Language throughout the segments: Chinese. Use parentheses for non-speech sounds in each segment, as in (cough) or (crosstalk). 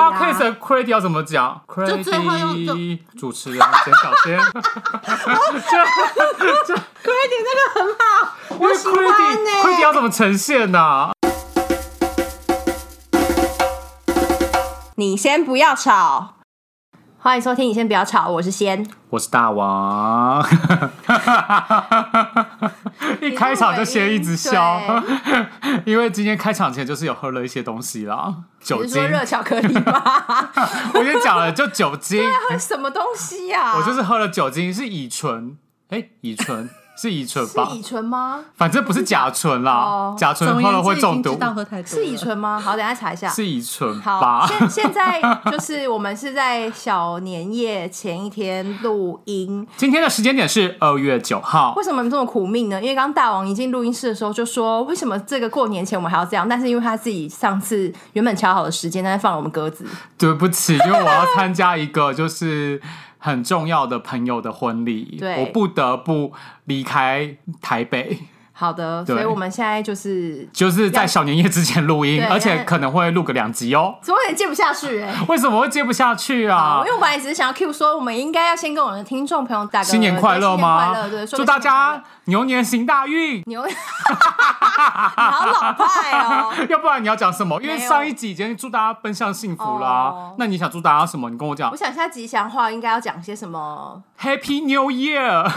Podcast 的 credit 要怎么讲就最后用就？credit 主持人 (laughs) 简小仙，这 credit 那个很好，我喜欢 credit 要怎么呈现呢？你先不要吵，欢迎收听。你先不要吵，我是仙。我是大王，(laughs) 一开场就先一直笑，(laughs) 因为今天开场前就是有喝了一些东西啦，酒精。热巧克力吗？(laughs) 我先讲了，就酒精，喝什么东西呀、我就是喝了酒精，是乙醇，哎，乙醇是乙醇吧？是乙醇吗？反正不是甲醇啦哦，甲醇喝了会中毒是乙醇吗？好，等一下查一下。是乙醇好，吧？现现在就是我们是在小年夜前一天录音。今天的时间点是二月九号为，什么这么苦命呢？因为刚刚大王一进录音室的时候就说，为什么这个过年前我们还要这样？但是因为他自己上次原本敲好的时间，但是放了我们鸽子。对不起，因为我要参加一个就是很重要的朋友的婚礼，对。我不得不离开台北，好的，所以我们现在就是就是在小年夜之前录音，而且可能会录个两集哦。怎么有点接不下去哎、(laughs) 为什么会接不下去，啊因为？我本来只是想要 Q 说，我们应该要先跟我们的听众朋友打个新年快乐对吗？新年快乐，对，祝大家牛年行大运。牛，(laughs) 你好老派哦。(laughs) 要不然你要讲什么？因为上一集已经祝大家奔向幸福啦、哦那你想祝大家什么？你跟我讲我。想一下吉祥话应该要讲些什么，Happy New Year！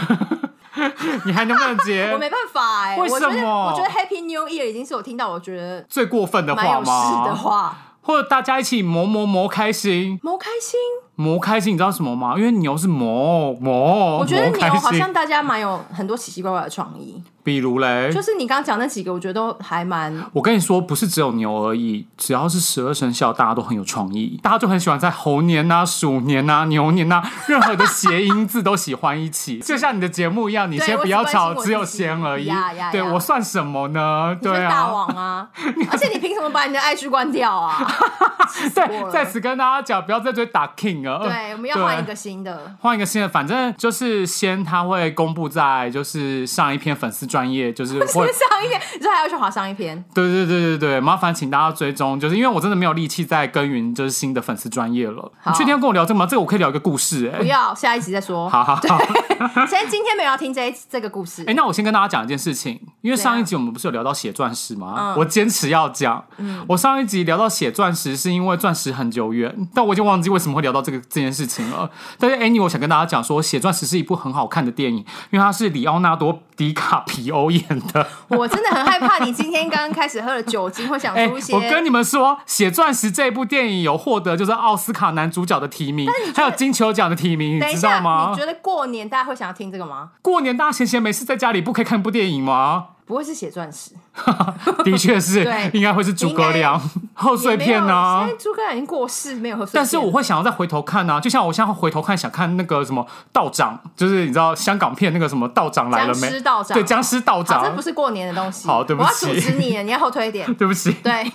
(laughs) 你还能不能接 (laughs) 我没办法哎、为我觉得什么我觉得 Happy New Year 已经是我听到我觉得最过分的话吗？事的话，或者大家一起磨磨磨开心，磨开心。磨开心，你知道什么吗？因为牛是磨磨，我觉得牛好像大家蛮有很多奇奇怪怪的创意，比如嘞，就是你刚刚讲那几个，我觉得都还蛮我跟你说，不是只有牛而已，只要是十二生肖，大家都很有创意，大家就很喜欢在猴年呐、鼠年呐、牛年呐、任何的谐音字都喜欢一起，(laughs) 就像你的节目一样，你先不要吵，只有心我自己先而已。对我算什么呢？对啊，王啊！(laughs) 而且你凭什么把你的爱剧关掉啊？(laughs) 对，在此跟大家讲，不要再追打 King 了。对，我们要换一个新的。换一个新的，反正就是先他会公布在就是上一篇粉丝专业，就是 (laughs) 会上一篇，你说还要去划上一篇？对对对对对，麻烦请大家追踪，就是因为我真的没有力气再耕耘就是新的粉丝专业了。好你确定要跟我聊这个吗？这个我可以聊一个故事哎、不要，下一集再说。好好好，先 (laughs) 今天没有要听这一这个故事 (laughs) 哎、。那我先跟大家讲一件事情，因为上一集我们不是有聊到写钻石吗？嗯我坚持要讲。我上一集聊到写钻石，是因为钻石很久远，但我已经忘记为什么会聊到这个这件事情了。但是 Annie，我想跟大家讲说，写钻石是一部很好看的电影，因为它是里奥纳多·迪卡皮欧演的。我真的很害怕你今天刚刚开始喝了酒精，会想哎、出 (laughs) 一些。我跟你们说，《写钻石》这部电影有获得就是奥斯卡男主角的提名，还有金球奖的提名，你知等一下，道吗你？觉得过年大家会想要听这个吗？过年大家闲闲没事在家里，不可以看部电影吗？不会是写钻石？(laughs) 的确是对，应该会是诸葛亮贺岁 (laughs) 片呢啊现。在诸葛亮已经过世，没有贺岁片。但是我会想要再回头看啊，就像我现在回头看，想看那个什么道长，就是你知道香港片那个什么道长来了没僵尸？道长，对，僵尸道长，这不。是过年的东西。好对不起我要阻止你了，你要后退一点。(laughs) 对不起，对，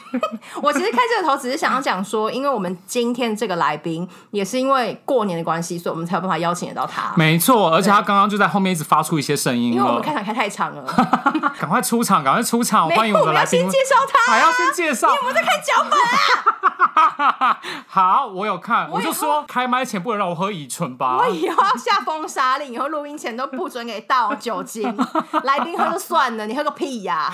我其实开这个头只是想要讲说，因为我们今天这个来宾也是因为过年的关系，所以我们才有办法邀请得到他。没错，而且他刚刚就在后面一直发出一些声音因为我们开。场开太长了，赶快出场，赶快出场，没欢迎有，我们的来宾我要先。介绍他。还要先介绍，我在看脚本啊！好，我有看，我以就说开麦前不能让我喝乙醇吧我。以后要下封杀令，以后录音前都不准给大王酒精，来宾喝就算了，你喝个屁呀、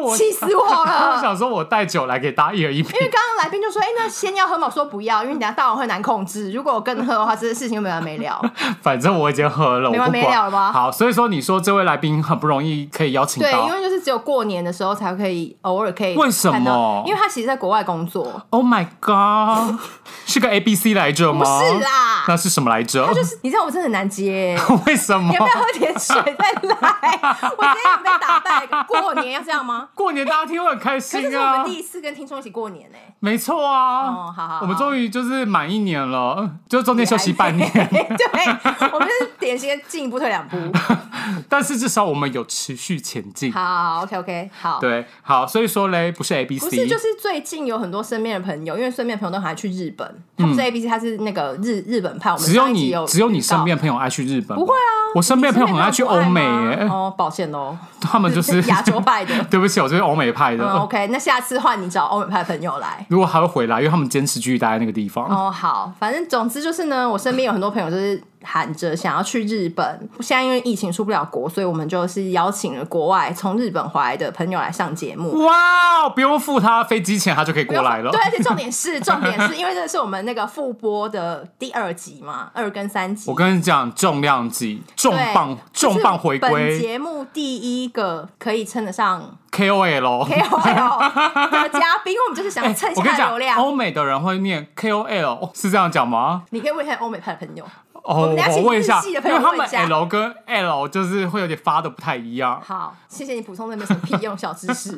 我 (laughs) 气死我了我！想说，我带酒来给大家一人一瓶因。为刚刚来宾就说：“哎、那先要喝嘛？”我说不要，因为你等下大王会难控制。如果我跟喝的话，这件事情就没完没了。(laughs) 反正我已经喝了，没完没了了吧好，所以说你说这位来宾很不容易可以邀请对，到因为就是只有过年的时候才可以偶尔可以为什么因为他其实在国外工作。，Oh my God，(laughs) 是个 A B C 来着不吗？是啦，那是什么来着？他就是你知道我真的很难接。(laughs) 为什么你要？不要喝点水再来？(laughs) 我今天有被打败，过年要这样吗？过年大家听会很开可心啊是这是我们！第一次跟听众一起过年呢、没错啊，哦好好好我们终于就是满一年了，就中间休息半年。对，我们是典型的进一步退两步。但是至少我们有持续前进。好，OK OK，好。对，好，所以说嘞，不是 A B C，不是，就是最近有很多身边的朋友，因为身边的朋友都还去日本，他不是 A B C，他是那个日日本派。我们嗯只有你只有你身边朋友爱去日本，不会啊，我身边的朋友很爱去欧美耶，哦，抱歉哦，(laughs) 他们就是亚洲派的。(laughs) 对不起，我就是欧美派的。嗯，OK，那下次换你找欧美派的朋友来。如果还会回来，因为他们坚持继续待在那个地方。哦，好，反正总之就是呢，我身边有很多朋友就是喊着想要去日本，现在因为疫情出不了国，所以我们就是邀请了国外从日本回来的朋友来上节目。哇，不用付他飞机钱，他就可以过来了对，。而且重点是，重点是因为这是我们那个复播的第二集嘛，二跟三集。我跟你讲，重量级、重磅、重磅回归节目第一个可以称得上 KOL。KOL (laughs) 的嘉宾，我们就是想哎蹭一下流，量。欧美的人会念 KOL，是这样讲吗？你可以问一下欧美派的朋友。哦，我问一下，因为他们 L 跟 L 就是会有点发的不太一样。好，谢谢你补充那没什么屁用小知识。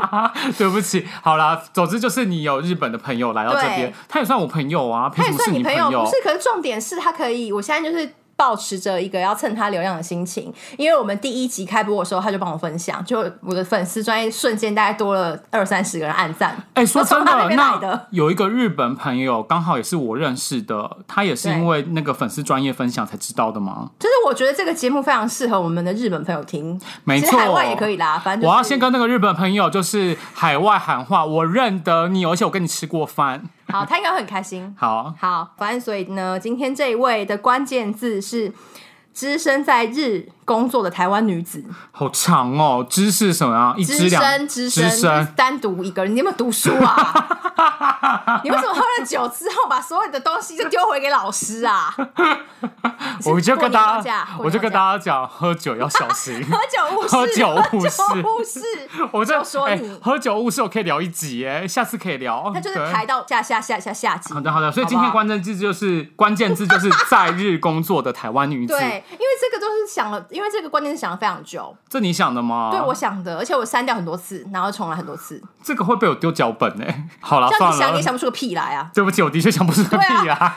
(laughs) 对不起，好啦，总之就是你有日本的朋友来到这边，他也算我朋友啊，他也算你朋友，不是？可是重点是他可以，我现在就是。保持着一个要蹭他流量的心情，因为我们第一集开播的时候，他就帮我分享，就我的粉丝专业瞬间大概多了二三十个人按赞。哎、说 (laughs) 真的，那有一个日本朋友，刚好也是我认识的，他也是因为那个粉丝专业分享才知道的吗？就是我觉得这个节目非常适合我们的日本朋友听，没错海外也可以啦。反正、就是、我要先跟那个日本朋友就是海外喊话，我认得你，而且我跟你吃过饭。好，他应该会很开心。好，好，反正所以呢，今天这一位的关键字是只身在日工作的台湾女子，好长哦，知识什么啊？一资支两深资深单独一个人，你有没有读书啊？(laughs) 你为什么喝了酒之后把所有的东西就丢回给老师啊？(laughs) 我就跟大家，我就跟大家讲，喝酒要小心。喝酒误事，喝酒误事误事，(laughs) 我这就说哎你喝酒误事，我可以聊一集耶，下次可以聊。他就是对排到下下下下下集。好的好的，所以今天关键字就是关键字就是在日工作的台湾女子。对，因为这个都是想了，因为这个关键是想了非常久，这你想的吗？对我想的，而且我删掉很多次，然后重来很多次，这个会被我丢脚本哎。(laughs) 好了，这样算了你想也，想不出个屁来啊！对不起，我的确想不出个屁来，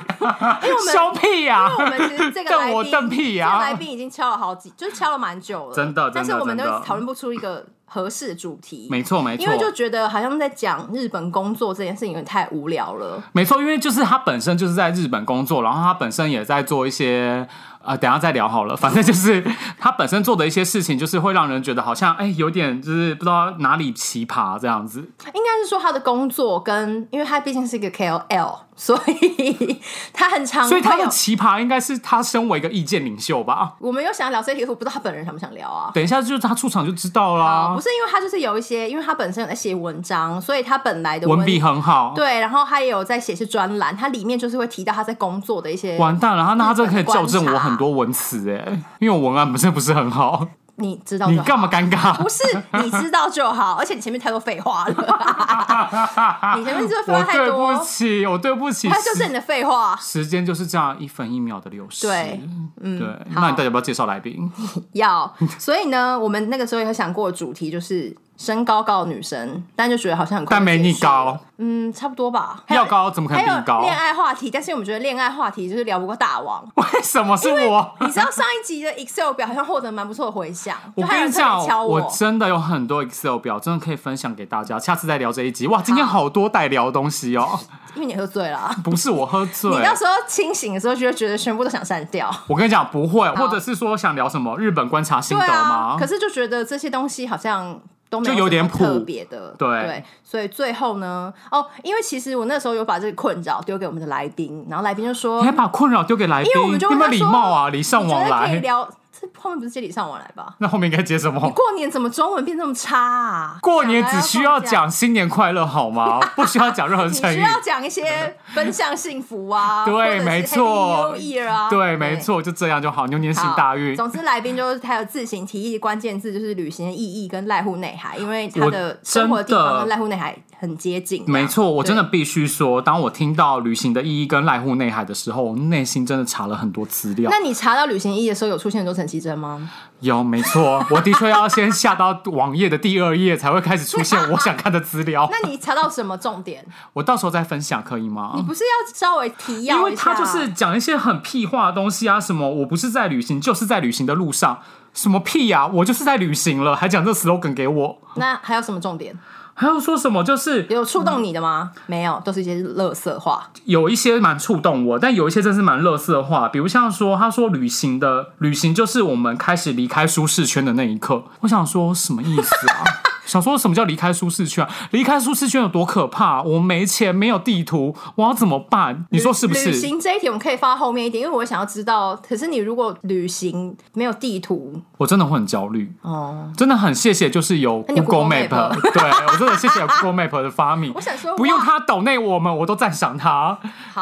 因为我们 (laughs) 笑屁呀、因为我们其实这个来宾，瞪屁呀这个来宾已经敲了好几，就是敲了蛮久了，真的真的但是我们都讨论不出一个合适的主题，没错没错，因为就觉得好像在讲日本工作这件事情有点太无聊了。没错，因为就是他本身就是在日本工作，然后他本身也在做一些。呃，等下再聊好了。反正就是他本身做的一些事情，就是会让人觉得好像哎，有点就是不知道哪里奇葩这样子。应该是说他的工作跟，因为他毕竟是一个 KOL，(laughs) 所以他很常所以他的。奇葩应该是他身为一个意见领袖吧。我们有想要聊这题，可是我不知道他本人想不想聊啊。等一下就是他出场就知道啊，啦不，是因为他就是有一些，因为他本身有在写文章，所以他本来的文笔很好。对，然后他也有在写一些专栏，他里面就是会提到他在工作的一些。完蛋了，他那他这个可以校正我很多文词哎，因为我文案本身不是很好。你知道就好你干嘛？尴尬？不是你知道就好，而且你前面太多废话了，(laughs) 你前面这个废话太多对不，起，我对不起。它就是你的废话。时间就是这样一分一秒的流逝。对，嗯，对。那你到底要不要介绍来宾？(laughs) 要，所以呢，我们那个时候有想过主题就是身高高的女生，但就觉得好像很快但没你高，嗯，差不多吧。要高怎么可能比你高？恋爱话题，但是我们觉得恋爱话题就是聊不过大王。为什么是我？你知道上一集的 Excel 表好像获得蛮不错的回响，(laughs) 我跟你讲，我真的有很多 Excel 表，真的可以分享给大家。下次再聊这一集。哇，今天好多待聊的东西哦。因为你喝醉了啊。不是我喝醉，你到时候清醒的时候，就会觉得全部都想删掉。我跟你讲不会，或者是说想聊什么日本观察心得吗？，可是就觉得这些东西好像都没就有点什么特别的，对所以最后呢，哦，因为其实我那时候有把这个困扰丢给我们的来宾，然后来宾就说你还把困扰丢给来宾，因为我们就有没有礼问他说貌啊？礼尚往来。聊，这后面不是接礼尚往来吧？那后面应该接什么？过年怎么中文变这么差啊？过年只需要讲新年快乐好吗？不需要讲任何，成语。你需要讲一些分享幸福啊，(laughs) 对没错啊，对，没。错，就这样就好。牛年行大运。总之，来宾就是他有自行提议关键字，就是旅行的意义跟濑户内海，因为他的生活的地方跟濑户内海很接近。没错，我真的必须说，当我听到旅行的意义跟濑户内海的时候，我内心真的查了很多资料。那你查到旅行意义的时候，有出现很多层急诊吗？有，没错，我的确要先下到网页的第二页才会开始出现我想看的资料。(laughs) 那你查到什么重点？我到时候再分享可以吗你？不是要稍微提要因为？他就是讲一些很屁话的东西啊，什么我不是在旅行，就是在旅行的路上，什么屁呀、我就是在旅行了，还讲这 slogan 给我，那还有什么重点？还有说什么就是有触动你的吗？没有，都是一些乐色话。有一些蛮触动我，但有一些真是蛮乐色话，比如像说，他说旅行的旅行就是我们开始离开舒适圈的那一刻。我想说什么意思啊？(laughs) 想说什么叫离开舒适圈啊？离开舒适圈有多可怕？我没钱，没有地图，我要怎么办？你说是不是旅是？行这一题我们可以放到后面一点，因为我想要知道。可是你如果旅行没有地图我真的会很焦虑，哦，真的很谢谢，就是有 Google Map，Map (laughs) 对我真的谢谢 Google Map 的发明 (laughs) 我。想说不用他抖内我们，我都赞赏他。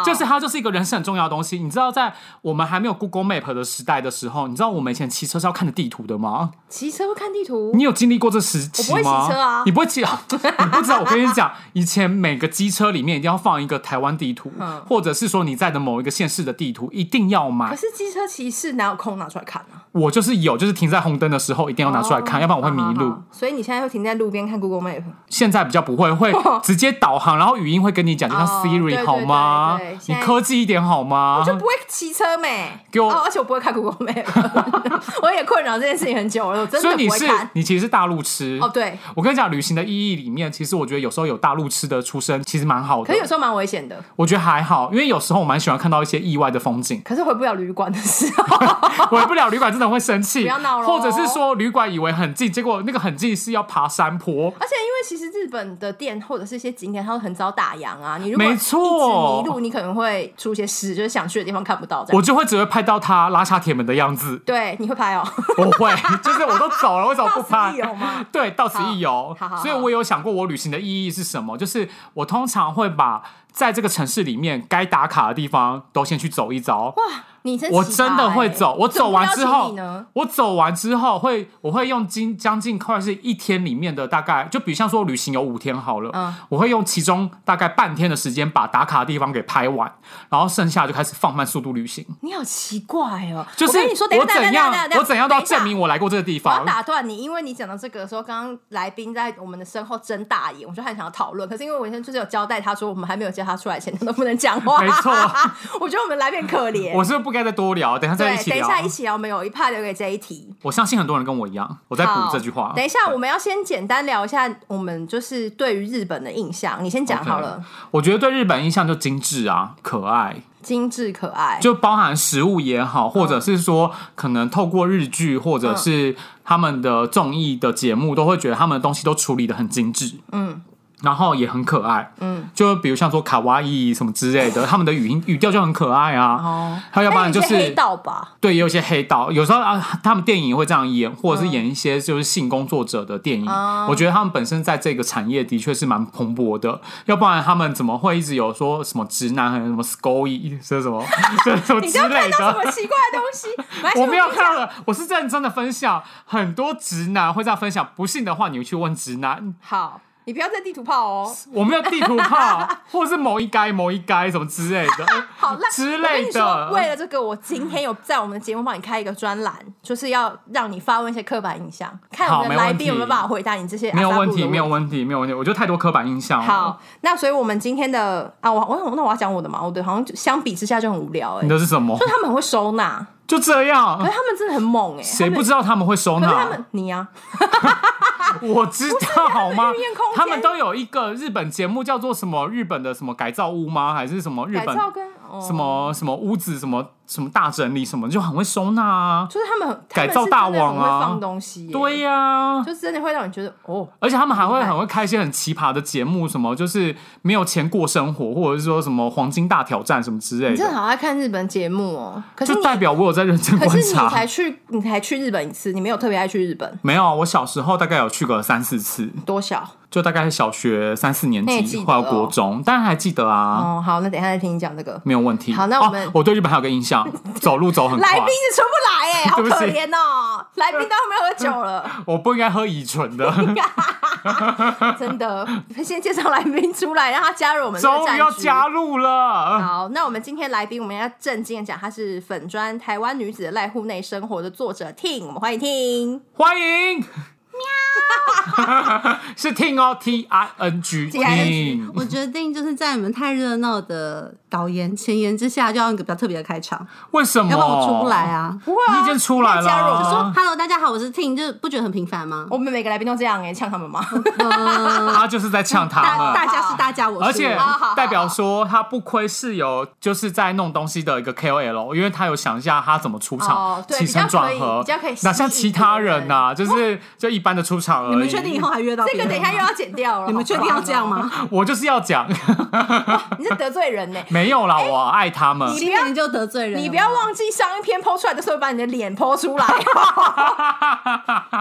就是他就是一个人生很重要的东西。你知道，在我们还没有 Google Map 的时代的时候，你知道我们以前骑车是要看着地图的吗？骑车会看地图你有经历过这时期吗？车啊你不会骑 (laughs) 啊，你不知道。我跟你讲，以前每个机车里面一定要放一个台湾地图，嗯或者是说你在的某一个县市的地图，一定要可买。是机车骑士哪有空拿出来看啊？我就是有，就是停在红灯的时候一定要拿出来看，哦要不然我会迷路。好好好所以你现在会停在路边看 Google Map？现在比较不会，会 (laughs) 直接导航，然后语音会跟你讲，就像哦对 Siri 对好吗对对？你现在科技一点好吗我？就不会骑车没？给我哦，而且我不会看 Google Map，(laughs) 我也困扰这件事情很久了，我真的所以你是不会看。你其实是大陆吃哦，对，我跟你讲，旅行的意义里面，其实我觉得有时候有大陆吃的出身，其实蛮好的可是。有时候蛮危险的，我觉得还好，因为有时候我蛮喜欢看到一些意外的风景。可是回不了旅馆的时候，(laughs) 回不了旅馆真的会生气，不要闹了或者是说旅馆以为很近，结果那个很近是要爬山坡。而且因为其实日本的店或者是一些景点，它会很早打烊啊。你如果没一直错迷路，你可能会出些事，就是想去的地方看不到。我就会只会拍到他拉下铁门的样子，对，你会拍哦。我会，就是我都走了，为什么不 (laughs) 到拍？对，到此一游好好好。所以我有想过我旅行的意义是什么，就是我通常会把在这个城市里面该打卡的地方都先去走一遭。哇，你真我真的会欸走，我走完之后我走完之后会，我会用今将近快是一天里面的大概，就比如像说旅行有五天好了，嗯我会用其中大概半天的时间把打卡的地方给拍完，然后剩下就开始放慢速度旅行。你好奇怪哦。就是我跟你说，我怎样我怎样都要证明我来过这个地方我要。打断你，因为你讲到这个的时候，刚刚来宾在我们的身后睁大眼，我就很想要讨论。可是因为我现在就是有交代他说，我们还没有叫他出来前，他都不能讲话。没错，(laughs) 我觉得我们来宾可怜。我是不是不该再多聊，等一下再一，起聊。等一下一起聊，我们有一 part 留给这一题。我相信很多人跟我一样，我在补好这句话。等一下，我们要先简单聊一下我们就是对于日本的印象。你先讲好了我觉得对日本印象就精致啊，可爱。精致可爱。就包含食物也好，或者是说可能透过日剧或者是他们的综艺的节目，都会觉得他们的东西都处理的很精致，嗯，然后也很可爱，嗯，就比如像说卡哇伊什么之类的，他们的语音语调就很可爱啊。哦，还有要不然就是黑道吧，对，也有一些黑道，有时候啊，他们电影也会这样演，或者是演一些就是性工作者的电影。哦我觉得他们本身在这个产业的确是蛮蓬勃的，要不然他们怎么会一直有说什么直男还有什么 scoy 是什么这 (laughs) 什么之类的看到什？么奇怪的东西？我没有看到的，我是认真的分享，很多直男会这样分享，不信的话你去问直男。好，你不要在地图炮哦。我没有地图炮，或者是某一街某一街什么之类的。(laughs) 好烂之类，的为了这个，我今天有在我们的节目帮你开一个专栏，就是要让你发问一些刻板印象，看我们的来宾有没有办法回答你这些没有问题，没有问题，没有问题。我觉得太多刻板印象了。好，那所以我们今天的啊，我我那我要讲我的嘛，我的好像相比之下就很无聊哎、你的是什么就？他们很会收纳，就这样可是。他们真的很猛哎、谁不知道他们会收纳？他们你啊，(laughs) 我知道好吗他们都有一个日本节目叫做什么？日本的什么改造屋吗？还是什么日本改造跟、哦、什，么什么屋子什么什么大整理什么，就很会收纳啊。就是他们很改造大王啊放东西、对、呀、就是真的会让你觉得哦，而且他们还会很会开一些很奇葩的节目，什么就是没有钱过生活，或者是说什么黄金大挑战什么之类的你真的的，好爱看日本节目哦。可是就代表我有在认真观可是你。才去，你才去日本一次，你没有特别爱去日本，没有，我小时候大概有去过三四次，多小？就大概是小学三四年级那你记得或者国中，当然还记得啊，哦，好，那等一下再听你讲这个。没有问题。好那我们哦、我对日本还有个印象，走路走很快。来宾是出不来 (laughs) 哎、好可怜哦！来宾都没有喝酒了。我不应该喝乙醇的。(laughs) 真的，先介绍来宾出来，让他加入我们这个 (laughs) 终于要加入了。好，那我们今天来宾，我们要正经的讲，她是粉砖台湾女子的赖户内生活的作者 Ting，我们欢迎 Ting。欢迎。喵，是 Ting 哦，T I N G T-I-N-G 我决定就是在你们太热闹的导言前言之下，就要用一个比较特别的开场，为什么？要不然我出不来。啊。不会啊，你已经出来了就说 Hello，大家好，我是 Ting，就是不觉得很平凡吗？(laughs) 我们每个来宾都这样哎、呛他们吗？(laughs) 他就是在呛他大们，(laughs) 大家是大家，我是而且代表说他不亏是有就是在弄东西的一个 KOL，因为他有想一下他怎么出场哦，对起承转合，比较可以比较可以哪像其他人别呐、就是就一般的出场而已。你们确定以后还约到这？个等一下又要剪掉了，你们确定要这样吗？我就是要讲，你是得罪人呢、没有啦，我爱他们。你不要你就得罪人，你不要忘记上一篇剖出来的时候，把你的脸剖出来，你 (laughs)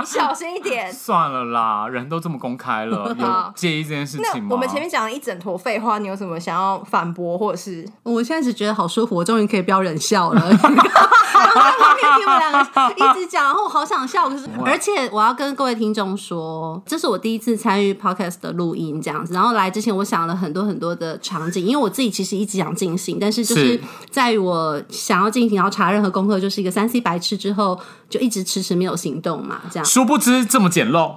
小心一点。(laughs) 算了啦，人都这么公开了，(laughs) 有介意这件事情吗？我们前面讲了一整坨废话，你有什么想要反驳或者是？我现在只觉得好舒服，我终于可以不要忍笑了。然后在旁边听我们两个一直讲，然后我好想笑，可是而且我要跟各位听众说，这是我第一次参与 podcast 的录音，这样子。然后来之前，我想了很多很多的场景，因为我自己其实一直想进行，但是就是是在于我想要进行，然后查任何功课，就是一个三 C 白痴之后，就一直迟迟没有行动嘛，这样。殊不知这么简陋，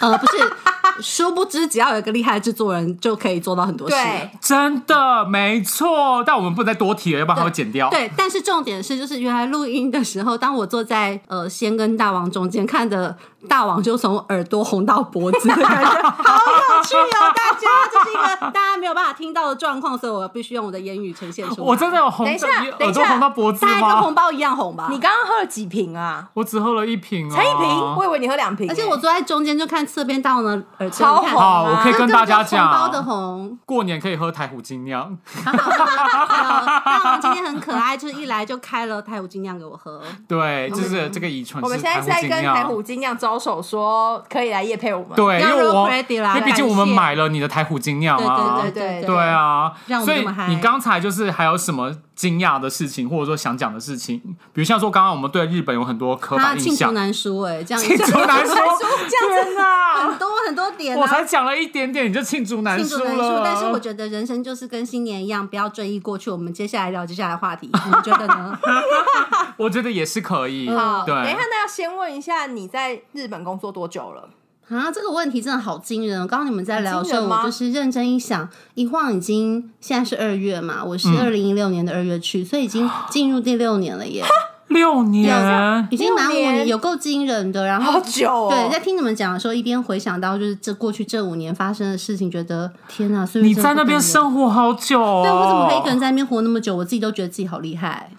呃，不是，(laughs) 殊不知只要有一个厉害的制作人，就可以做到很多事。对，真的没错。但我们不能再多提了，要不然它会剪掉。对，但是重点是，就是原来录音的时候，当我坐在呃仙跟大王中间，看着大王就从耳朵红到脖子的感觉，好有趣哦！大家，这是一个大家没有办法听到的状况，所以我必须用我的言语呈现出来。我真的有红等一下到等一下耳朵红到脖子大概跟红？包一样红吧。你刚刚喝了几瓶啊？我只喝了一瓶啊，才一瓶，我以为你喝两瓶欸、而且我坐在中间就看侧边大王的耳朵，超红好，啊我可以跟大家这个就是红包的讲，红。过年可以喝台虎精酿。大王今天很可爱，就是一来就开了台虎精酿给我喝。对，就是这个乙醇我们是现在是在跟台虎精酿。招手，说可以来夜配我们。对，因要为我因为毕竟我们买了你的台虎精酿啊，对对对对啊，让我所以你刚才就是还有什么惊讶的事情，或者说想讲的事情？比如像说刚刚我们对日本有很多刻他板印象，罄竹难书哎，这样罄竹难书，这样天哪很！多很多点我才啊。讲了一点点，你就罄竹难书罄竹难书，了。但是我觉得人生就是跟新年一样，不要追忆过去。我们接下来聊接下来的话题，你们觉得呢？(laughs) 我觉得也是可以。好，对，等一下，那要先问一下，你在日本工作多久了？啊，这个问题真的好惊人！刚刚你们在聊的时候，我就是认真一想，一晃已经现在是二月嘛，我是嗯二零一六年的二月去，所以已经进入第六年了耶，(laughs) 六年，已经满五年年，有够惊人的。然后好久哦。对，在听你们讲的时候，一边回想到就是这过去这五年发生的事情，觉得天哪！所以你在那边生活好久哦。对我怎么可以一个人在那边活那么久？我自己都觉得自己好厉害。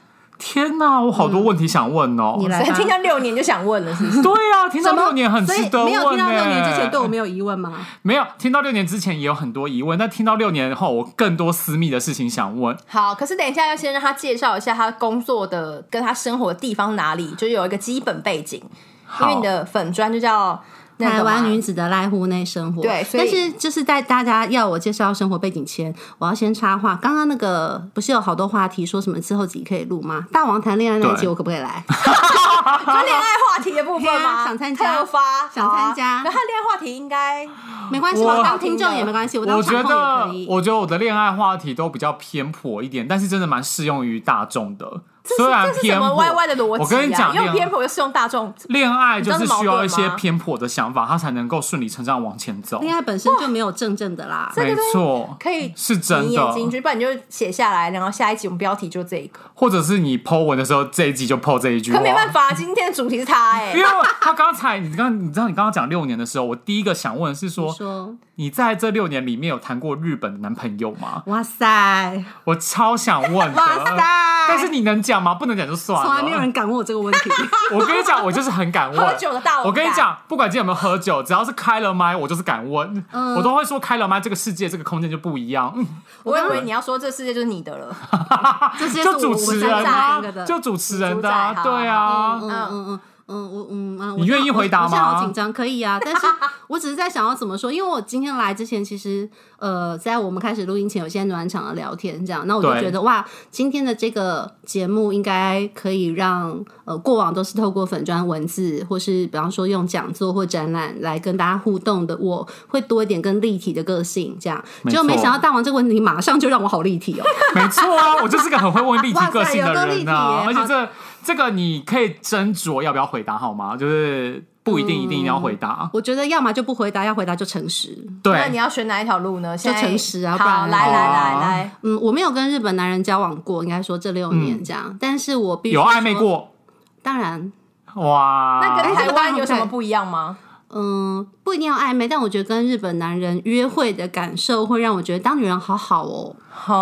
天哪，我好多问题想问哦。你来吧听到六年就想问了，是不是？对啊、听到六年很值得问没有听到六年之前欸对我没有疑问吗？没有听到六年之前也有很多疑问，但听到六年后，我更多私密的事情想问。好，可是等一下要先让他介绍一下他工作的跟他生活的地方哪里，就是有一个基本背景。因为你的粉砖就叫那个台湾女子的濑户内生活，对所以但是就是在大家要我介绍生活背景前，我要先插话。刚刚那个不是有好多话题，说什么之后集可以录吗？大王谈恋爱那一集我可不可以来？(laughs) 就恋爱话题的部分吗？啊想参加就发，想参加那他恋爱话题应该 (laughs) 没关系，我我当听众也没关系，我觉场控也得可以，。我觉得我的恋爱话题都比较偏颇一点，但是真的蛮适用于大众的。虽然这是什偏颇，么歪歪的逻辑、啊？我跟你讲，用偏颇又是用大众，恋爱就是需要一些偏颇的想法，它才能够顺理成章往前走。恋爱本身就没有正正的啦，没错，可以是真的名言。金句，不然你就写下来，然后下一集我们标题就这一个。或者是你 Po 文的时候，这一集就 Po 这一句。可没办法，今天的主题是他哎、因为他刚才你刚你知道你刚刚讲六年的时候，我第一个想问的是说，说你在这六年里面有谈过日本的男朋友吗？哇塞，我超想问的。哇塞但是你能讲吗？不能讲就算了。从来没有人敢问我这个问题。(laughs) 我跟你讲，我就是很敢问。喝酒的大我跟你讲，不管今天有没有喝酒，只要是开了麦，我就是敢问。嗯我都会说开了麦，这个世界这个空间就不一样。嗯我以为你要说这世界就是你的了。(laughs) 这些就主持人啊就主持人的、对啊。嗯嗯嗯，嗯，我嗯啊，我你愿意回答吗我现在好紧张，可以啊，但是 (laughs) 我只是在想要怎么说，因为我今天来之前，其实呃，在我们开始录音前，有些暖场的聊天，这样，那我就觉得哇，今天的这个节目应该可以让呃过往都是透过粉砖文字，或是比方说用讲座或展览来跟大家互动的，我会多一点更立体的个性，这样，结果没想到大王这个问题马上就让我好立体哦，没错啊，我就是个很会问立体 (laughs) 个性的而且这这个你可以斟酌要不要回答好吗？就是不一定一定一定要回答，我觉得要么就不回答，要回答就诚实。对，那你要选哪一条路呢？现在诚实啊不好，然来来哦来来，嗯，我没有跟日本男人交往过，应该说这六年这样，但是我必须有暧昧说，过当然，哇？那跟台湾有什么不一样吗？嗯，不一定要暧昧，但我觉得跟日本男人约会的感受会让我觉得当女人好好哦。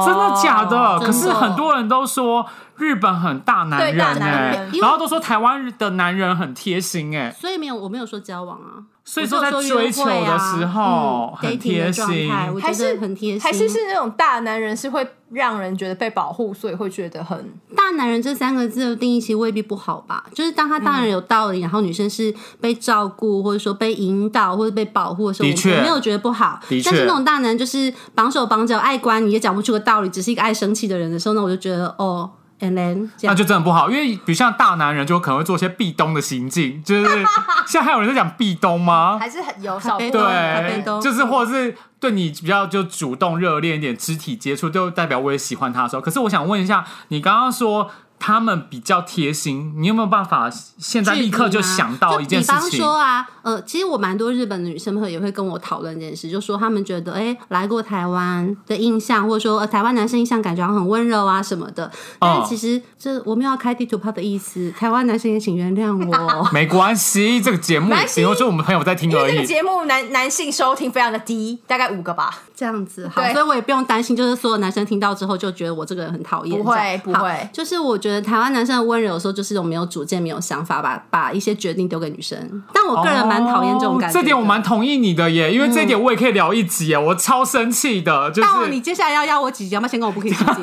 真的假的？哦可是很多人都说日本很大男人对大男哎、人然后都说台湾的男人很贴心哎、所以没有，我没有说交往啊，所以说在追求的时候很贴的状心。态，我觉还是得很贴心。还是是那种大男人是会让人觉得被保护，所以会觉得很大男人这三个字的定义其实未必不好吧？就是当他当然有道理，然后女生是被照顾，或者说被引导或者被保护的时候，的确没有觉得不好。的确但是那种大男人就是绑手绑脚、爱管你也讲不出个道理，只是一个爱生气的人的时候，那我就觉得哦，and then 那。就真的不好，因为比如像大男人就可能会做一些壁咚的行径，就是 (laughs) 现在还有人在讲壁咚吗？还是很有少部分被对，动就是或者是对你比较就主动热烈一点肢体接触，就代表我也喜欢他的时候。可是我想问一下，你刚刚说他们比较贴心，你有没有办法现在立刻就想到一件事情比方？说啊，呃，其实我蛮多日本的女生朋友也会跟我讨论这件事，就说他们觉得，哎、来过台湾的印象，或者说、呃、台湾男生印象感觉好像很温柔啊什么的。但其实这我们要开地图炮的意思，台湾男生也请原谅我。没关系，这个节目比如说我们朋友在听而已。这个节目男男性收听非常的低，大概五个吧。这样子好，所以我也不用担心，就是所有男生听到之后就觉得我这个人很讨厌。不会不会就是我觉得台湾男生的温柔有时候就是一种没有主见、没有想法，把把一些决定丢给女生。但我个人蛮讨厌这种感觉、哦这点我蛮同意你的耶，因为这一点我也可以聊一集耶，我超生气的，就是但我你接下来要邀我几集，要不要先跟我不可以时间？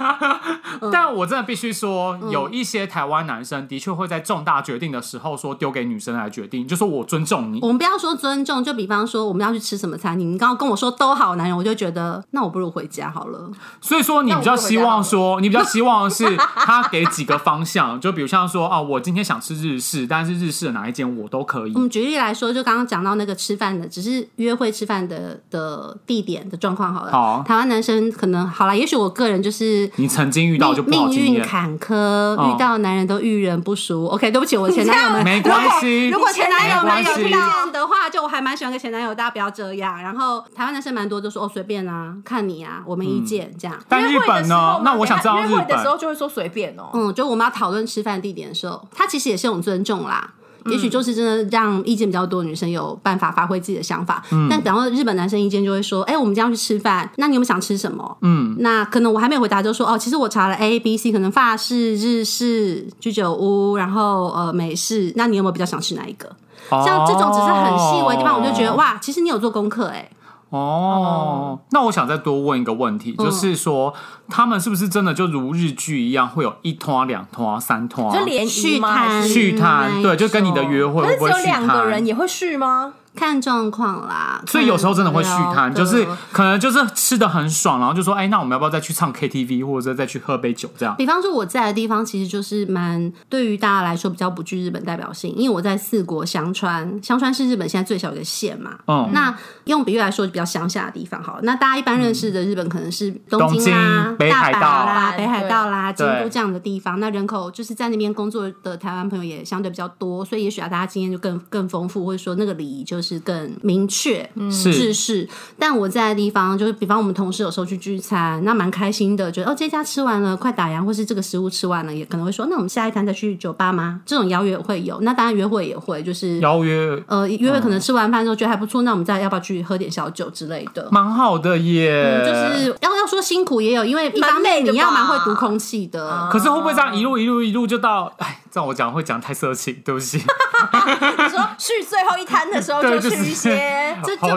(laughs) 但我真的必须说，嗯有一些台湾男生的确会在重大决定的时候说丢给女生来决定，就说我尊重你。我们不要说尊重，就比方说我们要去吃什么餐厅，你刚刚跟我说都好，男人，我就觉得那我不如回家好了。所以说，你比较希望说，你比较希望是他给几个方向，(laughs) 就比如像说啊，我今天想吃日式，但是日式的哪一间我都可以我。们举例来说，就刚刚讲到那个吃饭的，只是约会吃饭的的地点的状况好了。好台湾男生可能好了，也许我个人就是你曾经遇到就不好命运，坎坷，哦遇到男人都遇人不淑。OK，对不起，我前男友们 (laughs) 没关系。如果前男友们有听见的话，就我还蛮喜欢跟前男友，大家不要这样。然后台湾男生蛮多都说哦随便啊，看你啊，我没意见、这样。但日本呢？那我想知道日约会的时本候就会说随便哦。嗯，就我们要讨论吃饭地点的时候，他其实也是一种尊重啦。嗯也许就是真的让意见比较多的女生有办法发挥自己的想法，嗯但然后日本男生意见就会说：“哎、我们今天要去吃饭，那你有没有想吃什么？”嗯，那可能我还没有回答，就说：“哦，其实我查了 A、B、C，可能法式、日式、居酒屋，然后呃美式，那你有没有比较想吃哪一个？”像这种只是很细微的地方，我就觉得哇，其实你有做功课哎、哦，那我想再多问一个问嗯题，就是说他们是不是真的就如日剧一样，会有一拖、两拖、三拖，就联谊续吗？摊还是续摊？对，就跟你的约会可会不会续是有两个摊人？也会续吗？看状况啦。所以有时候真的会续摊，就是可能就是吃的很爽，然后就说，哎、那我们要不要再去唱 KTV，或者再去喝杯酒这样？比方说我在的地方，其实就是蛮对于大家来说比较不具日本代表性，因为我在四国香川，香川是日本现在最小的一个县嘛。嗯，那用比喻来说，比较乡下的地方好了。那大家一般认识的日本可能是东东京啦、京北海道大阪啦、北海道啦、京都这样的地方。那人口就是在那边工作的台湾朋友也相对比较多，所以也许啊，大家经验就更更丰富，或者说那个礼仪就是更明确、是制式。但我在的地方，就是比方我们同事有时候去聚餐，那蛮开心的，觉得哦这家吃完了快打烊，或是这个食物吃完了，也可能会说那我们下一餐再去酒吧吗？这种邀约会有。那当然约会也会，就是邀约呃约会可能吃完饭之后觉得还不错，那我们再要不要去喝点小酒之类的。蛮好的耶，就是要要说辛苦也有，因为一方面蛮累你要蛮会读空气的，可是会不会这样一路一路一路就到？哎，这样我讲会讲太色情，对不起。你说去最后一摊的时候，(laughs) 就去一些 (laughs) 这就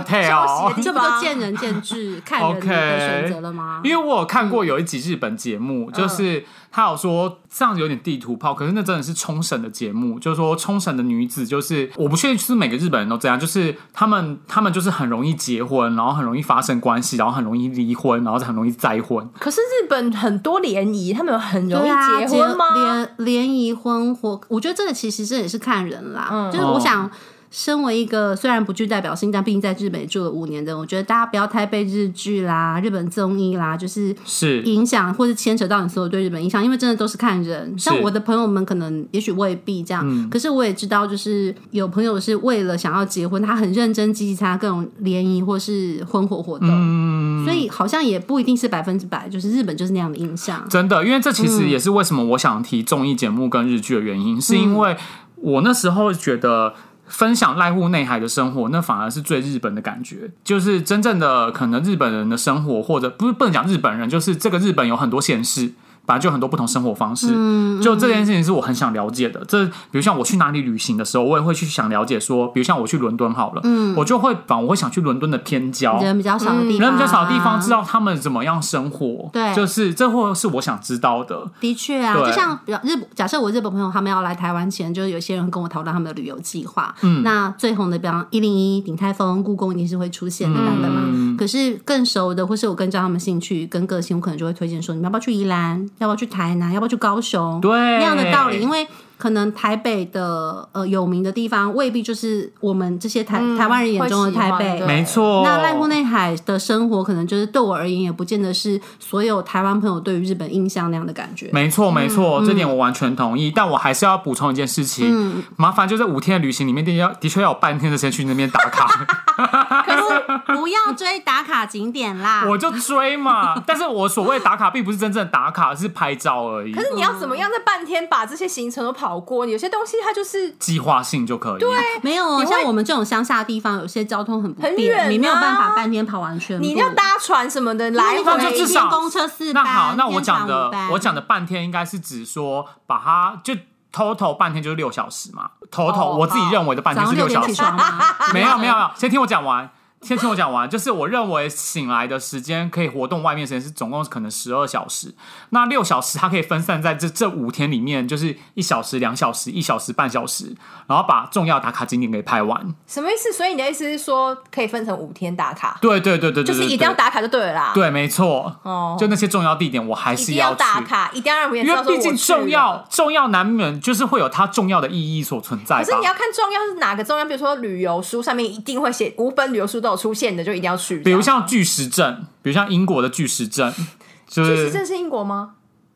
这不就方。见仁见智，看人的选择了吗？因为我有看过有一集日本节目，就是他有说这样子有点地图炮，可是那真的是冲绳的节目，就是说冲绳的女子，就是我不确定是每个日本人都这样，就是他们他们就是很容易结婚，然后很容易发生关系，然后很容易离婚，然后很容易再婚。可是日本很多联谊，他们有很容易结婚吗？联联谊婚活，我觉得这个其实这也是看人啦。嗯就是我想，身为一个虽然不具代表性，但毕竟在日本住了五年的人，我觉得大家不要太被日剧啦、日本综艺啦，就是是影响或者牵扯到你所有对日本印象，因为真的都是看人。像我的朋友们，可能也许未必这样，可是我也知道，就是有朋友是为了想要结婚，他很认真积极参加各种联谊或是婚活活动，所以好像也不一定是百分之百，就是日本就是那样的印象。真的，因为这其实也是为什么我想提综艺节目跟日剧的原因，是因为我那时候觉得。分享濑户内海的生活，那反而是最日本的感觉。就是真正的可能日本人的生活，或者不是不能讲日本人，就是这个日本有很多县市，本来就有很多不同生活方式。就这件事情是我很想了解的。这比如像我去哪里旅行的时候，我也会去想了解说，比如像我去伦敦好了，我就会把我会想去伦敦的偏郊，人比较少的地方，人比较少的地方，知道他们怎么样生活，对就是这或是我想知道的。的确啊，就像比如日，假设我日本朋友他们要来台湾前，就是有些人跟我讨论他们的旅游计划。嗯，那最红的，比方一零一、鼎泰丰、故宫一定是会出现的版本嘛。嗯可是更熟的，或是我更知道他们兴趣跟个性，我可能就会推荐说，你们要不要去宜兰？要不要去台南？要不要去高雄？对那样的道理，因为。可能台北的呃有名的地方，未必就是我们这些台、台湾人眼中的台北。没错。那濑户内海的生活，可能就是对我而言，也不见得是所有台湾朋友对于日本印象那样的感觉。没错，没错，嗯这点我完全同意。但我还是要补充一件事情，麻烦就在五天的旅行里面，的要的确要有半天的时间去那边打卡，(laughs) 可是不要追打卡景点啦。(laughs) 我就追嘛。但是我所谓打卡，并不是真正的打卡，是拍照而已可，是你要怎么样在半天把这些行程都跑过？有些东西它就是计划性就可以。对，没有哦，像我们这种乡下地方，有些交通很不很便，远啊你没有办法半天跑完全。你要搭船什么的来你那回，就至少一天公车四班，那好，那我讲的我讲的半天，应该是指说把它就 total 半天就是六小时嘛，total、哦我自己认为的半天是六小时 (laughs) 没有没有，先听我讲完。先听我讲完，就是我认为醒来的时间可以活动外面时间是总共可能十二小时，那六小时它可以分散在这 (laughs) 这五天里面，就是一小时、两小时、一小时半小时，然后把重要打卡景点给拍完。什么意思？所以你的意思是说可以分成五天打卡，对对对对对就是一定要打卡就对了啦。，对，没错，哦就那些重要地点我还一定要。打卡，一定要让别人知道说因为毕竟重要。重要难免就是会有它重要的意义所存在。可是你要看重要是哪个重要，比如说旅游书上面一定会写，五本旅游书都有出现的，就一定要去。比如像巨石阵，比如像英国的巨石阵，就巨石是阵是英国吗？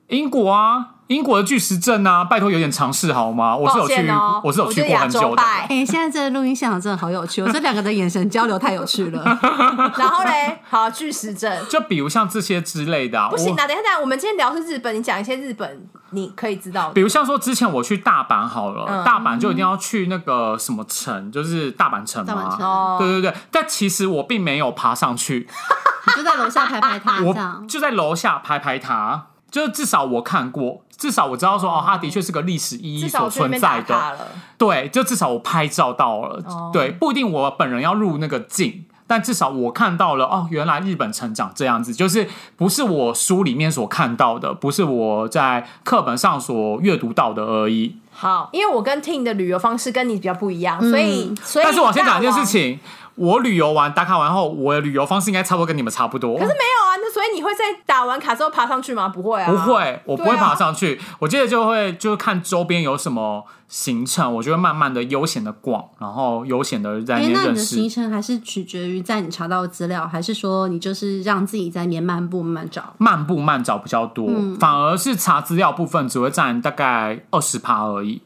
英国啊，英国的巨石阵啊，拜托有点尝试好吗？我是有去，哦我是有去过很久的。哎、现在这个录音现场真的好有趣，我这两个的眼神交流太有趣了。(laughs) 然后嘞，好巨石阵。就比如像这些之类的、啊，不行啊！等一下，等一下，我们今天聊的是日本，你讲一些日本你可以知道。比如像说，之前我去大阪好了，嗯大阪就一定要去那个什么城，就是大阪城嘛。大阪城哦，对对对，但其实我并没有爬上去，(laughs) 你就在楼下拍拍他 (laughs) 我。就在楼下拍拍它，就是至少我看过，至少我知道说哦，它的确是个历史意义所存在的。对，就至少我拍照到了，哦对，不一定我本人要入那个镜。但至少我看到了哦，原来日本成长这样子，就是不是我书里面所看到的，不是我在课本上所阅读到的而已。好，因为我跟 Ting 的旅游方式跟你比较不一样，所以所以但是我先讲一件事情，我旅游完打卡完后，我的旅游方式应该差不多跟你们差不多。可是没有啊，那所以你会在打完卡之后爬上去吗？不会啊，不会，我不会爬上去。我接着就会就是看周边有什么行程，我就会慢慢的悠闲的逛，然后悠闲的在那哎、边认那你的行。程还是取决于在你查到的资料，还是说你就是让自己在那边漫步慢慢找？漫步慢找比较多，嗯反而是查资料部分只会占大概二十趴而已。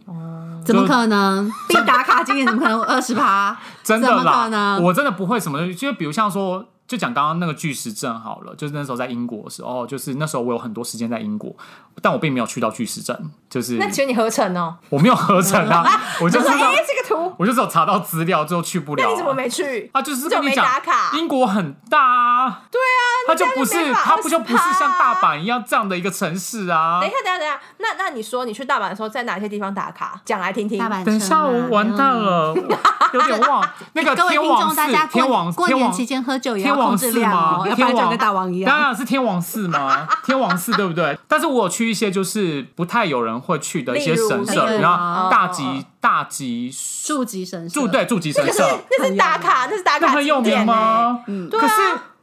怎么可能？必打卡景点怎么可能二十趴？真的 (laughs) 怎么可啦，能？我真的不会什么东西，就比如像说，就讲刚刚那个巨石阵好了，就是那时候在英国的时候，就是那时候我有很多时间在英国，但我并没有去到巨石阵，就是那请问你合成哦？我没有合成啊，(laughs) 我就就是说，知道哎，这个图，我就只有查到资料之后去不了、那你怎么没去？啊，就是跟你讲打卡，英国很大啊，对啊，它就不是那这样没法它不就不是像大阪一样这样的一个城市啊等一。下，等一下，等一下，那那你说你去大阪的时候，在哪些地方打卡？讲来听听。大阪等一下，我完蛋。了，我有点忘 (laughs) 那个各位听众，天王寺大家，天王过年期间喝酒也天要控制王寺量哦，吗？要不天王然就跟大王一样当样。然是天王寺吗？天王寺对不对？但是我有去一些就是不太有人会去的一些神社，然后大哦吉大吉住吉神社。住对住吉神那是社，那是打卡，那是打那卡很有名吗？嗯。可是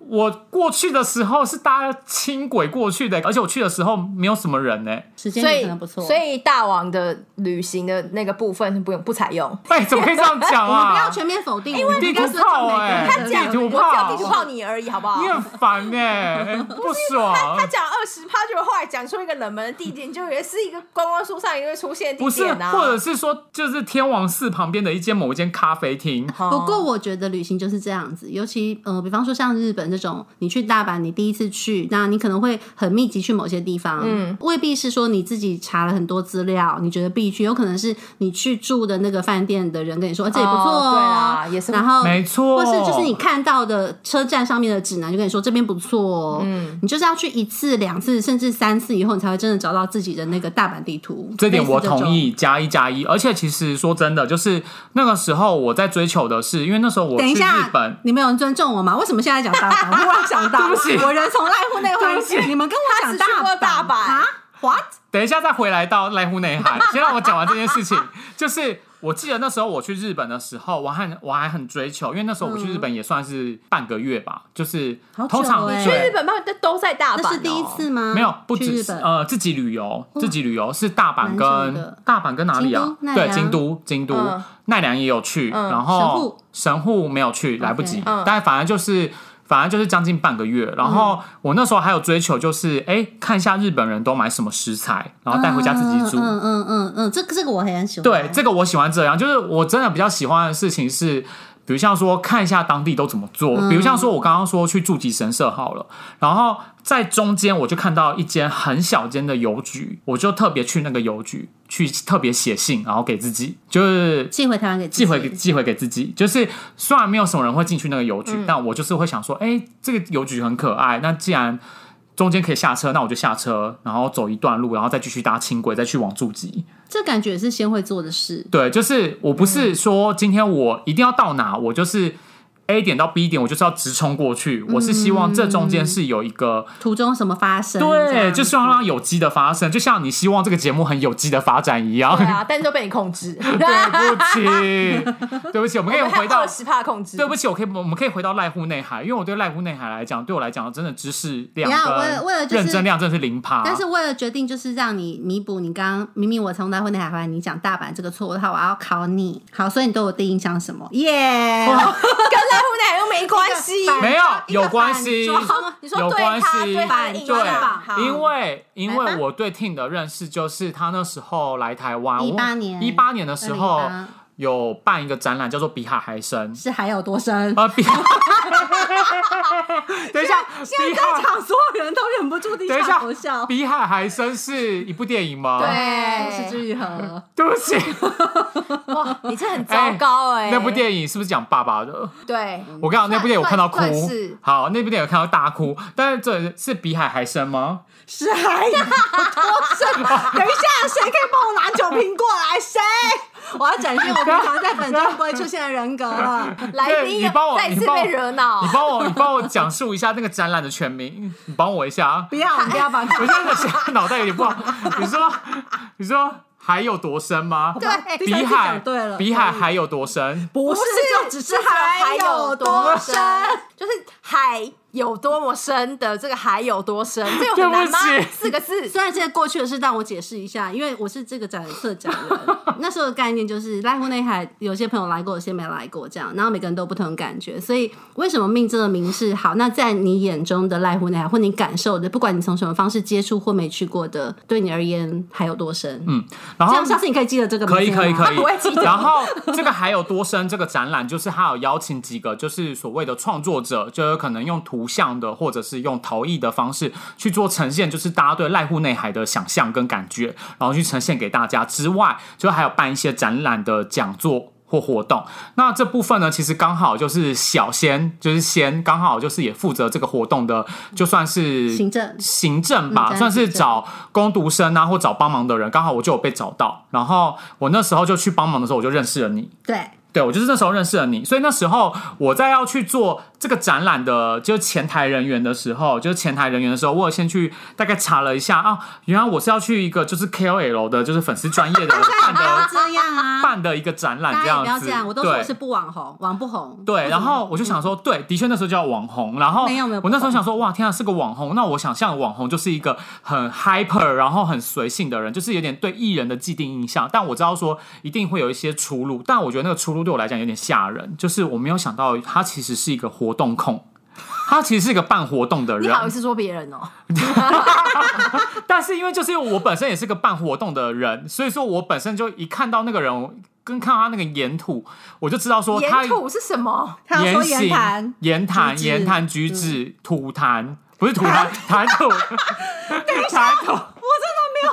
我过去的时候是搭轻轨过去的，而且我去的时候没有什么人呢。时间所以可能不错。所以大王的旅行的那个部分是不用不采用。哎，怎么可以这样讲 (laughs) 我们不要啊？全面否定，因为地图炮哎他讲地图我只有炮地图炮你而已，好不好你？很烦哎，不爽 (laughs) 他。讲二十趴，就后来讲出一个冷门的地点，就也是一个观光书上也会出现的不是，地点啊。或者是说，就是天王寺旁边的一间某一间咖啡厅，哦不过我觉得旅行就是这样子，尤其呃，比方说像日本这种，你去大阪，你第一次去，那你可能会很密集去某些地方，嗯，未必是说你自己查了很多资料，你觉得必去，有可能是你去住的那个饭店的人跟你说、呃这也不错哦对啊也是然后没错或是就是你看到的车站上面的指南就跟你说这边不错哦，嗯，你就是要去一次、两次，甚至三次以后，你才会真的找到自己的那个大阪地图。这点我同。意，加一加一。而且其实说真的，就是那个时候我在追求的是，因为那时候我去日等一下本，，你们有人尊重我吗？为什么现在讲大阪？我忽然想到，(laughs) 对不起。我人从濑户内海去你们跟我讲他只去过大阪。啊？What？等一下再回来到濑户内海，先让我讲完这件事情。(laughs) 就是我记得那时候我去日本的时候，我还我还很追求，因为那时候我去日本也算是半个月吧，就是通常欸。去日对本嘛，都都在大阪、哦，那是第一次吗？没有不止。呃自己旅游，自己旅游是大阪跟大阪跟哪里啊？对，京都京都。嗯。奈良也有去，然神后户？神户没有去，来不及。但反正就是。反正就是将近半个月，然后我那时候还有追求，就是哎、看一下日本人都买什么食材，然后带回家自己煮。嗯嗯嗯嗯，这个这个我很喜欢。对，这个我喜欢这样，就是我真的比较喜欢的事情是，比如像说看一下当地都怎么做，嗯。比如像说我刚刚说去住吉神社好了，然后在中间我就看到一间很小间的邮局，我就特别去那个邮局去特别写信，然后给自己，就是寄回台湾给自己。寄回给寄回给自己，就是虽然没有什么人会进去那个邮局，嗯。但我就是会想说，哎、这个邮局很可爱，那既然中间可以下车，那我就下车，然后走一段路，然后再继续搭轻轨，再去往住集。这感觉是先会做的事。对，就是我不是说今天我一定要到哪，我就是 A 点到 B 点，我就是要直冲过去。我是希望这中间是有一个，途中什么发生？对，就希望让有机的发生，就像你希望这个节目很有机的发展一样。对啊，但是都被你控制。(laughs) 对不起，对不起，我们可以回到二。十帕控制。对不起，我可以，我们可以回到濑户内海，因为我对濑户内海来讲，对我来讲，真的知识量等一下为了为了认真量真的是零趴。但是为了决定，就是让你弥补你刚刚明明我从大会内海回来，你讲大阪这个错误的话，我要考你。好，所以你对我第一印象是什么？耶、跟赖户内又没关系。没有有关系有关系对因为因为我对 Ting 的认识就是他那时候来台湾，一八年一八年的时候有办一个展览叫做《比海还深》，是海有多深？呃，比，(laughs) 等一下，现在在场所有人都忍不住低下头，笑。比海还深是一部电影吗？对是之愈合，(laughs) 对不起，(laughs) 哇，你这很糟糕哎。那部电影是不是讲爸爸的？对，我跟你讲，那部电影我看到哭。好，那部电影我看到大哭，但是这是比海还深吗？是海有多深？等一下，谁可以帮我拿酒瓶过来？谁？我要展现我平常在本中不会出现的人格了。(laughs) 来宾也帮我再次被惹恼你。帮我，你帮我讲述一下那个展览的全名，你帮我一下啊。(laughs) 不要，我们不要把我现在现在脑袋有点不好。你说，你说海有多深吗？对比海对了，比海还有多深？不是，就只是海有多深。就是海有多么深的这个海有多深，(laughs) 这有很难吗？四个字，(laughs) 虽然这个过去的事，但我解释一下，因为我是这个展的策展人。(laughs) 那时候的概念就是濑户内海，有些朋友来过，有些没来过，这样，然后每个人都有不同的感觉。所以为什么命这个名是好？那在你眼中的濑户内海，或你感受的，不管你从什么方式接触或没去过的，对你而言还有多深？嗯，然后这样下次你可以记得这个名字可以可以吗可以不会记得然后这个还有多深？这个展览就是他有邀请几个就是所谓的创作者，就有可能用图图像的，或者是用陶艺的方式去做呈现，就是大家对濑户内海的想象跟感觉，然后去呈现给大家之外，就还有办一些展览的讲座。或活动，那这部分呢，其实刚好就是小仙，就是仙，刚好就是也负责这个活动的，就算是行政行政吧，嗯算是找攻读生啊，或找帮忙的人，刚好我就有被找到，然后我那时候就去帮忙的时候，我就认识了你。对，对，我就是那时候认识了你，所以那时候我在要去做这个展览的，就是前台人员的时候，就是前台人员的时候，我有先去大概查了一下啊，原来我是要去一个就是 KOL 的，就是粉丝专业的办的这样啊！(laughs) 办的一个展览这样子，不要这样，我都说是不网红，网不红。对，然后我就想说，对，的确那时候叫网红，然后没有没有我那时候想说，哇，天啊，是个网红，那我想象网红就是一个很 hyper，然后很随性的人，就是有点对艺人的既定印象，但我知道说一定会有一些出路，但我觉得那个出路对我来讲有点吓人，就是我没有想到他其实是一个活动控。他其实是一个办活动的人，你好意思说别人哦？(laughs) 但是因为就是因为我本身也是个办活动的人，所以说我本身就一看到那个人，跟看到他那个言吐，我就知道说他言吐是什么？言言谈，言谈、言谈举止、吐痰，不是吐痰，谈吐，谈 (laughs) 吐，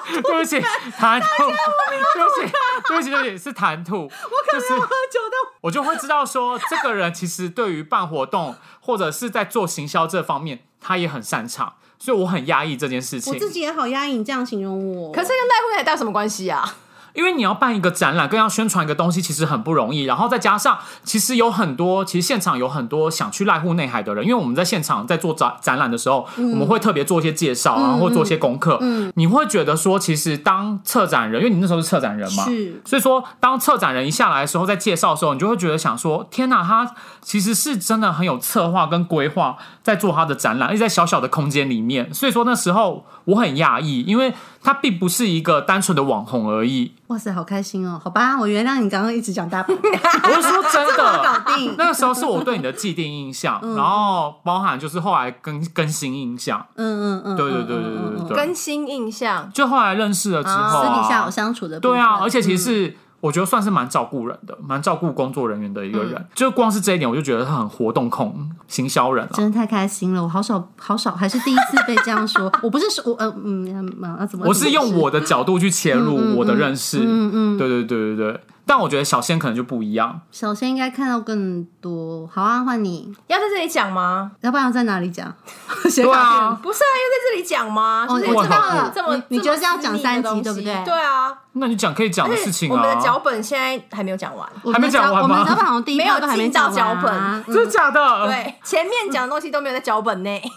(laughs) 对不起，(laughs) 谈吐，(laughs) 对不起，对不起，对不起，是谈吐，我可能喝酒的。我就会知道说，这个人其实对于办活动或者是在做行销这方面，他也很擅长，所以我很压抑这件事情我。自己也好压抑，你这样形容我。可是跟赖慧海带有什么关系啊？因为你要办一个展览，更要宣传一个东西，其实很不容易。然后再加上，其实有很多，其实现场有很多想去濑户内海的人，因为我们在现场在做展展览的时候，嗯我们会特别做一些介绍，然后会做一些功课。你会觉得说，其实当策展人，因为你那时候是策展人嘛，是所以说当策展人一下来的时候，在介绍的时候，你就会觉得想说，天哪，他其实是真的很有策划跟规划，在做他的展览，而且在小小的空间里面。所以说那时候我很讶异，因为他并不是一个单纯的网红而已。哇塞，好开心哦！好吧，我原谅你刚刚一直讲大本，(laughs) 我是说真的，搞定。那个时候是我对你的既定印象，然后包含就是后来更更新印象，嗯嗯嗯，对对对对对对对，更新印象，就后来认识了之后、啊，私底下有相处的。对啊，而且其实嗯是。我觉得算是蛮照顾人的，蛮照顾工作人员的一个人。就光是这一点，我就觉得他很活动控、行销人啊。真的太开心了，我好少好少，还是第一次被这样说。(laughs) 我不是说我呃嗯嗯啊怎么？我是用我的角度去切入我的认识，嗯嗯，对对对对对。但我觉得小仙可能就不一样，小仙应该看到更多。好啊，换你，要在这里讲吗？要不然在哪里讲？(laughs) 写对卡片啊。不是啊，要在这里讲吗？哦，就是我知道了。这么你你觉得是要讲三集对不对？对啊，那你讲可以讲的事情我们的啊，脚本现在还没有讲完。我们还没讲完吗脚我们脚本好像第一没有趴都还没进到讲脚本真的假的？对，前面讲的东西都没有在脚本内。(laughs)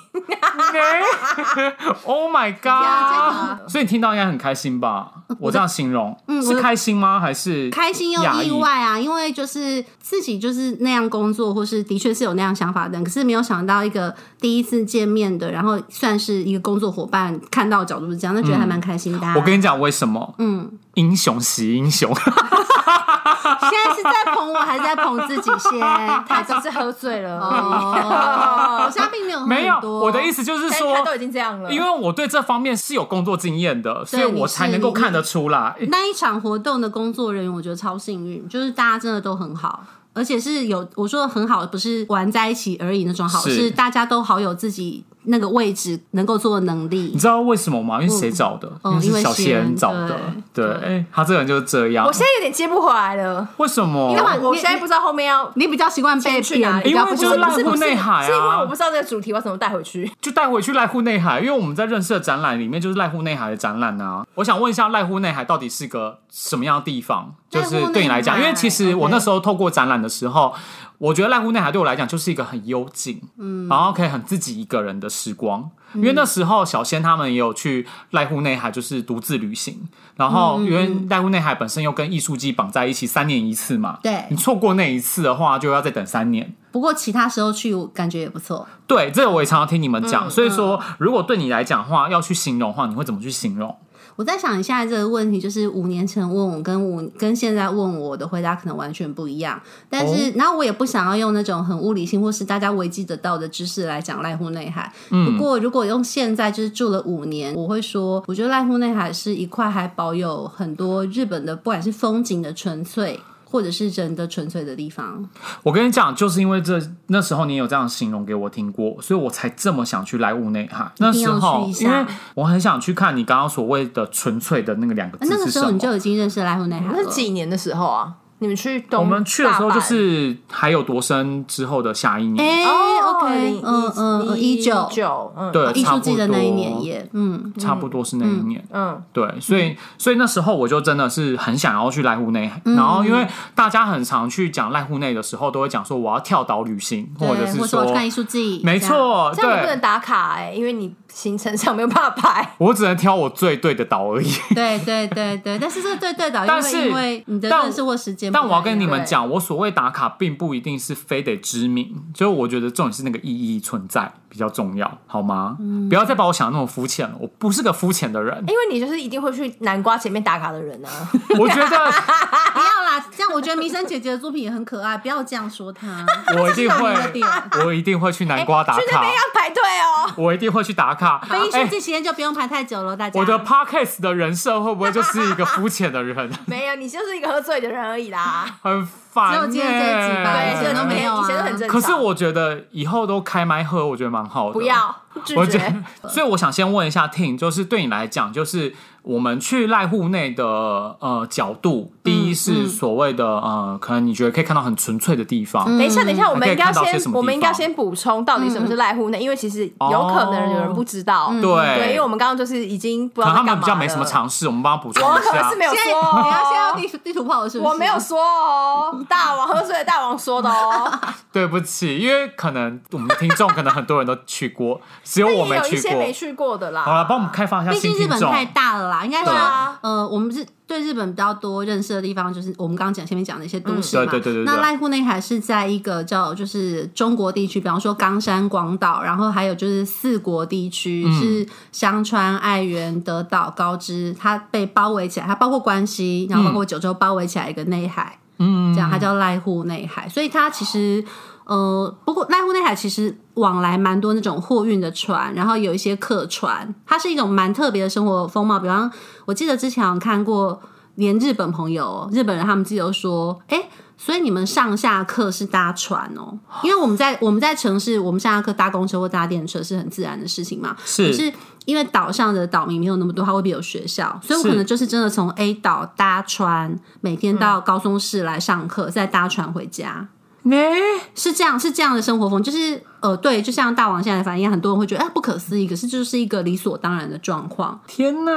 Oh my 呀 god！所以你听到应该很开心吧？我这样形容，嗯我是开心吗？还是开心又意外啊，因为就是自己就是那样工作，或是的确是有那样想法的人，可是没有想到一个第一次见面的，然后算是一个工作伙伴，看到的角度是这样，那觉得还蛮开心的啊、我跟你讲为什么？嗯，英雄惜英雄，现在是在捧我，还是在捧自己先？他只是喝醉了而哦，(laughs) 我现在并没有喝没有很多。我的意思就是说，他都，已经这样了。因为我对这方面是有工作经验的，所以我才能够看得出来。那一场活动的工作人员，我觉得超幸运，就是大家真的都很好。而且是有我说的很好，不是玩在一起而已那种好，是是大家都好有自己那个位置能够做的能力你。知道为什么吗？因为谁找的？嗯因为是小仙仙找的。对他这个人就是这样我。现在有点接不回来了，为什么？因为我现在不知道后面要你比较习惯被去哪因为不就是濑户内海啊是因为我不知道这个主题我要怎么带回去。就带回去濑户内海，因为我们在认识的展览里面就是濑户内海的展览啊。我想问一下，濑户内海到底是个什么样的地方？就是对你来讲，因为其实我那时候透过展览的时候，我觉得濑户内海对我来讲就是一个很幽静，嗯，然后可以很自己一个人的时光。因为那时候小仙他们也有去濑户内海，就是独自旅行。然后因为濑户内海本身又跟艺术季绑在一起，三年一次嘛。对你错过那一次的话，就要再等三年。不过其他时候去，我感觉也不错。对，这个我也常常听你们嗯讲，所以说，如果对你来讲的话，要去形容的话，你会怎么去形容？我在想，你现在这个问题，就是五年前问我，跟五跟现在问我的回答可能完全不一样。但是，然后我也不想要用那种很物理性或是大家维基得到的知识来讲濑户内海。不过，如果用现在就是住了五年，我会说，我觉得濑户内海是一块还保有很多日本的，不管是风景的纯粹。或者是人的纯粹的地方。我跟你讲，就是因为这那时候你有这样形容给我听过，所以我才这么想去莱芜内海。那时候因为我很想去看你刚刚所谓的纯粹的那个两个字那个是什么。时候你就已经认识莱湖内海那是。几年的时候啊？你们去东我们去的时候就是还有多深之后的下一年，哎、哦 o k 嗯嗯嗯，一九。九，嗯，对，艺差不术季的那一多年也，嗯，差不多是那一年。嗯，对，所以所以那时候我就真的是很想要去濑户内。然后因为大家很常去讲濑户内的时候，都会讲说我要跳岛旅行，或者，是说去看艺术季，没。错，这样你不能，打卡哎，因为你行程上没有办法排。我只能挑我最对的岛而已。对对对对，但是这个对对岛，因但是为因为你的认识或时间但我要跟你们讲，我所谓打卡，并不一定是非得知名，就是我觉得重点是那个意义存在比较重要，好吗？嗯不要再把我想的那么肤浅了，我不是个肤浅的人。因为你就是一定会去南瓜前面打卡的人啊。(laughs) 我觉得 (laughs) 不要啦，这样我觉得弥生姐姐的作品也很可爱，不要这样说她。我一定会，我一定会去南瓜打卡去那边，要排队哦。我一定会去打卡。非艺术哎季期间就不用排太久了，大家。我的 podcast 的人设会不会就是一个肤浅的人？(laughs) 没有，你就是一个喝醉的人而已啦。很烦、欸。只有今天这一集吧对，以前都没有啊以前都很正常。可是我觉得以后都开麦喝，我觉得蛮好的。不，要拒我觉绝。得，(laughs) 所以我想先问一下 Ting，就是对你来讲，就是我们去赖户内的呃角度，第嗯一是所谓的呃，可能你觉得可以看到很纯粹的地方。等一下，等一下，我们应该要先我们应该要先补充到底什么是赖户内，因为其实有可能有人不知道。对对，因为我们刚刚就是已经不知可能他们比较没什么了。尝试，我们帮他补充我一下可是。没有说你要先要哦，地图地图炮的是不是？我没有说哦，大王喝醉的大王说的哦。(laughs) 对不起，因为可能我们的听众可能很多人都去过，(laughs) 只有我没去过有一些没。去过的啦。好了，帮我们开放一下毕。竟日本太大了啦，应该说啊呃，我们是对日本比较多认识的地方，就是我们刚刚讲前面讲的一些都市嘛。嗯对对对对对那濑户内海是在一个叫就是中国地区，比方说冈山、广岛，然后还有就是四国地区、嗯是香川、爱媛、德岛、高知，它被包围起来，它包括关西，然后包括九州包围起来一个内海。嗯，这样它叫濑户内海，所以它其实呃，不过濑户内海其实往来蛮多那种货运的船，然后有一些客船，它是一种蛮特别的生活风貌。比方，我记得之前有看过，连日本朋友、日本人他们自己都说，哎、所以你们上下课是搭船哦，因为我们在我们在城市，我们上下课搭公车或搭电车是很自然的事情嘛。是可是因为岛上的岛民没有那么多，它未必有学校，所以我可能就是真的从 A 岛搭船，每天到高松市来上课，再搭船回家。呢、是这样，是这样的生活风，就是呃，对，就像大王现在的反应，很多人会觉得哎不可思议，可是就是一个理所当然的状况。天哪！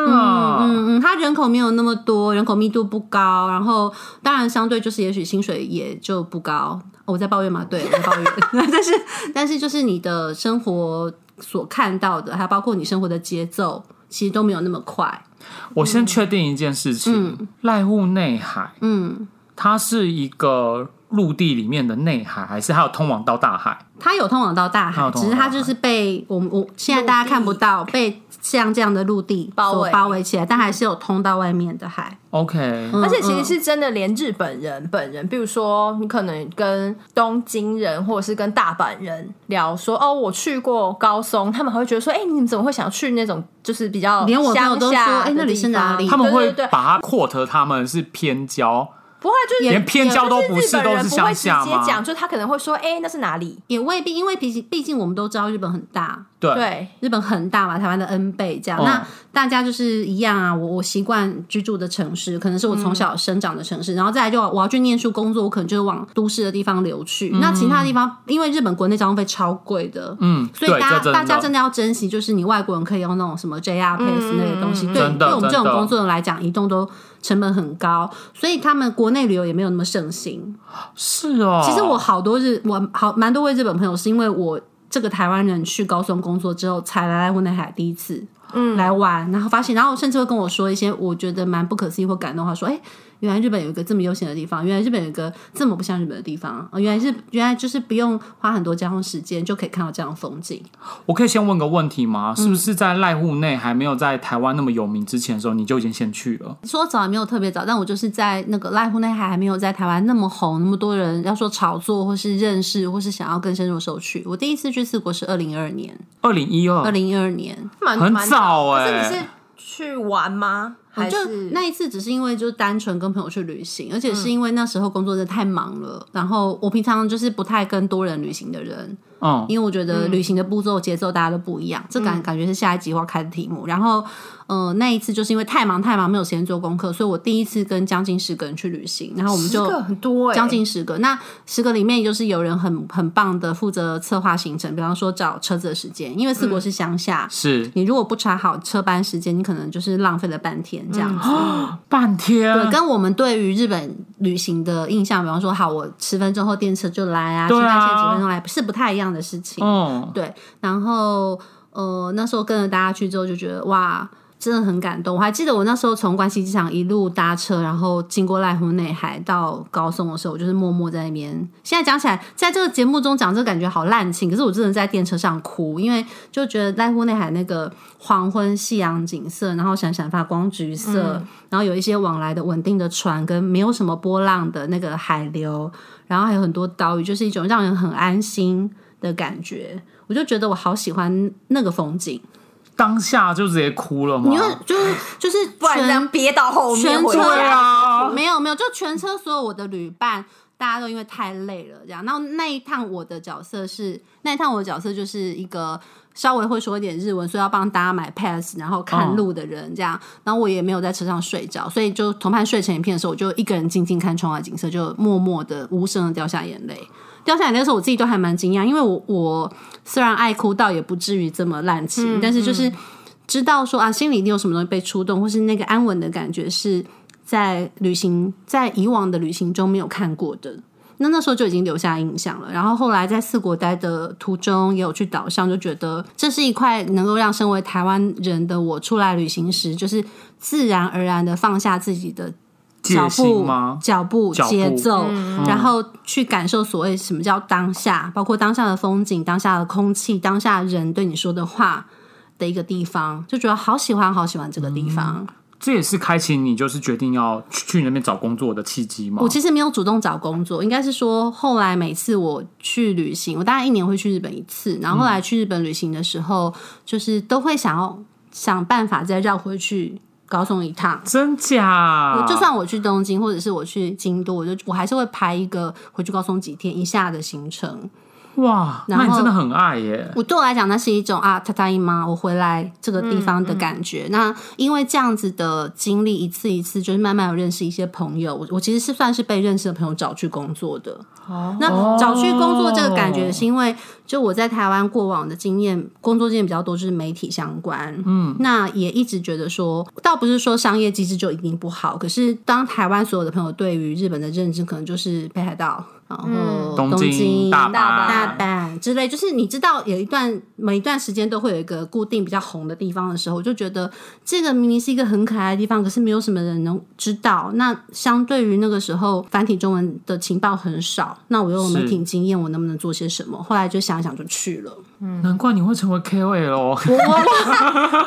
嗯嗯，它人口没有那么多，人口密度不高，然后当然相对就是也许薪水也就不高。哦我在抱怨嘛，对，我在抱怨，(laughs) 但是但是就是你的生活所看到的，还有包括你生活的节奏，其实都没有那么快。我先确定一件事情：濑户内海，嗯，它是一个陆地里面的内海，还是还有通往到大海？它有通往到大海，它有通往到大海。只是它就是被我们我现在大家看不到，被像这样的陆地包围。包围起来，但还是有通到外面的海。OK，、嗯而且其实是真的，连日本人本人，比如说你可能跟东京人或者是跟大阪人聊说，哦，我去过高松，他们还会觉得说，哎、你们怎么会想去那种就是比较连我都说乡下哎那里是哪里？他们会把它 quote 他们是偏郊，不会就是连偏交都不是都是乡下吗？接讲，就他可能会说，哎、那是哪里？也未必，因为毕竟毕竟我们都知道日本很大，对，对，日本很大嘛，台湾的 N 倍这样。嗯那大家就是一样啊，我我习惯居住的城市，可能是我从小生长的城市，然后再来就我要去念书工作，我可能就是往都市的地方流去。那其他地方，因为日本国内交通费超贵的，嗯，所以大家大家真的要珍惜，就是你外国人可以用那种什么 JR Pass 那些东西，对，对我们这种工作人来讲，移动都成本很高，所以他们国内旅游也没有那么盛行。是哦。其实我好多日，我好蛮多位日本朋友，是因为我这个台湾人去高松工作之后，才来来内海第一次，嗯，来玩，然后发现，然后甚至会跟我说一些我觉得蛮不可思议或感动的话，说，哎、原来日本有一个这么悠闲的地方，原来日本有一个这么不像日本的地方，呃原来是原来就是不用花很多交通时间就可以看到这样的风景。我可以先问个问题吗？嗯是不是在濑户内还没有在台湾那么有名之前的时候，你就已经先去了？说早也没有特别早，但我就是在那个濑户内海还没有在台湾那么红，那么多人要说炒作或是认识或是想要更深入的时候去。我第一次去四国是二零二二年，二零一二，二零一二年。蛮蛮很早可是欸你是去玩吗？还就是那一次只是因为就是单纯跟朋友去旅行，而且是因为那时候工作真的太忙了，然后我平常就是不太跟多人旅行的人，嗯，因为我觉得旅行的步骤节奏大家都不一样，这感感觉是下一集要开的题目。然后，呃，那一次就是因为太忙太忙，没有时间做功课，所以我第一次跟将近十个人去旅行，然后我们就将近十个。那十个里面就是有人很很棒的负责策划行程，比方说找车子的时间，因为四国是乡下。是你如果不查好车班时间，你可能就是浪费了半天这样子。(gasps) 半天，对，跟我们对于日本旅行的印象，比方说，好，我十分钟后电车就来啊，对啊新干线几分钟来，是不太一样的事情。嗯，对，然后呃，那时候跟着大家去之后，就觉得哇。真的很感动，我还记得我那时候从关西机场一路搭车，然后经过濑户内海到高松的时候，我就是默默在那边。现在讲起来，在这个节目中讲，这个感觉好滥情，可是我真的在电车上哭，因为就觉得濑户内海那个黄昏夕阳景色，然后闪闪发光橘色，然后有一些往来的稳定的船，跟没有什么波浪的那个海流，然后还有很多岛屿，就是一种让人很安心的感觉。我就觉得我好喜欢那个风景，当下就直接哭了吗？因为就是就是不然这样憋到后面全车。啊，没有没有，就全车所有我的旅伴，大家都因为太累了这样。然后那一趟我的角色是那一趟我的角色就是一个稍微会说一点日文，所以要帮大家买 pass，然后看路的人这样。然后我也没有在车上睡着，所以就同伴睡成一片的时候，我就一个人静静看窗外景色，就默默的无声的掉下眼泪。掉下眼泪的时候，我自己都还蛮惊讶，因为我我虽然爱哭，倒也不至于这么滥情，但是就是知道说啊，心里一定有什么东西被触动，或是那个安稳的感觉是在旅行在以往的旅行中没有看过的。那那时候就已经留下印象了。然后后来在四国待的途中，也有去岛上，就觉得这是一块能够让身为台湾人的我出来旅行时，就是自然而然的放下自己的脚步吗、脚步、脚步。节奏，然后去感受所谓什么叫当下，包括当下的风景、当下的空气、当下人对你说的话的一个地方，就觉得好喜欢、好喜欢这个地方。这也是开启你就是决定要去去那边找工作的契机吗？我其实没有主动找工作，应该是说后来每次我去旅行，我大概一年会去日本一次，然后后来去日本旅行的时候，就是都会想要想办法再绕回去高松一趟。真假？就算我去东京，或者是我去京都，我就我还是会排一个回去高松几天一下的行程。哇，那你真的很爱耶！我对我来讲，那是一种啊，他答应吗？我回来这个地方的感觉。那因为这样子的经历，一次一次，就是慢慢有认识一些朋友。我我其实是算是被认识的朋友找去工作的。哦，那找去工作这个感觉，是因为就我在台湾过往的经验，工作经验比较多，就是媒体相关。嗯，那也一直觉得说，倒不是说商业机制就一定不好，可是当台湾所有的朋友对于日本的认知，可能就是北海道，然后东京、京、大阪大阪之类，就是你知道有一段每一段时间都会有一个固定比较红的地方的时候，我就觉得这个明明是一个很可爱的地方，可是没有什么人能知道。那相对于那个时候繁体中文的情报很少，那我又有媒体经验，我能不能做些什么？后来就想一想就去了。难怪你会成为 KOL 哦。(laughs)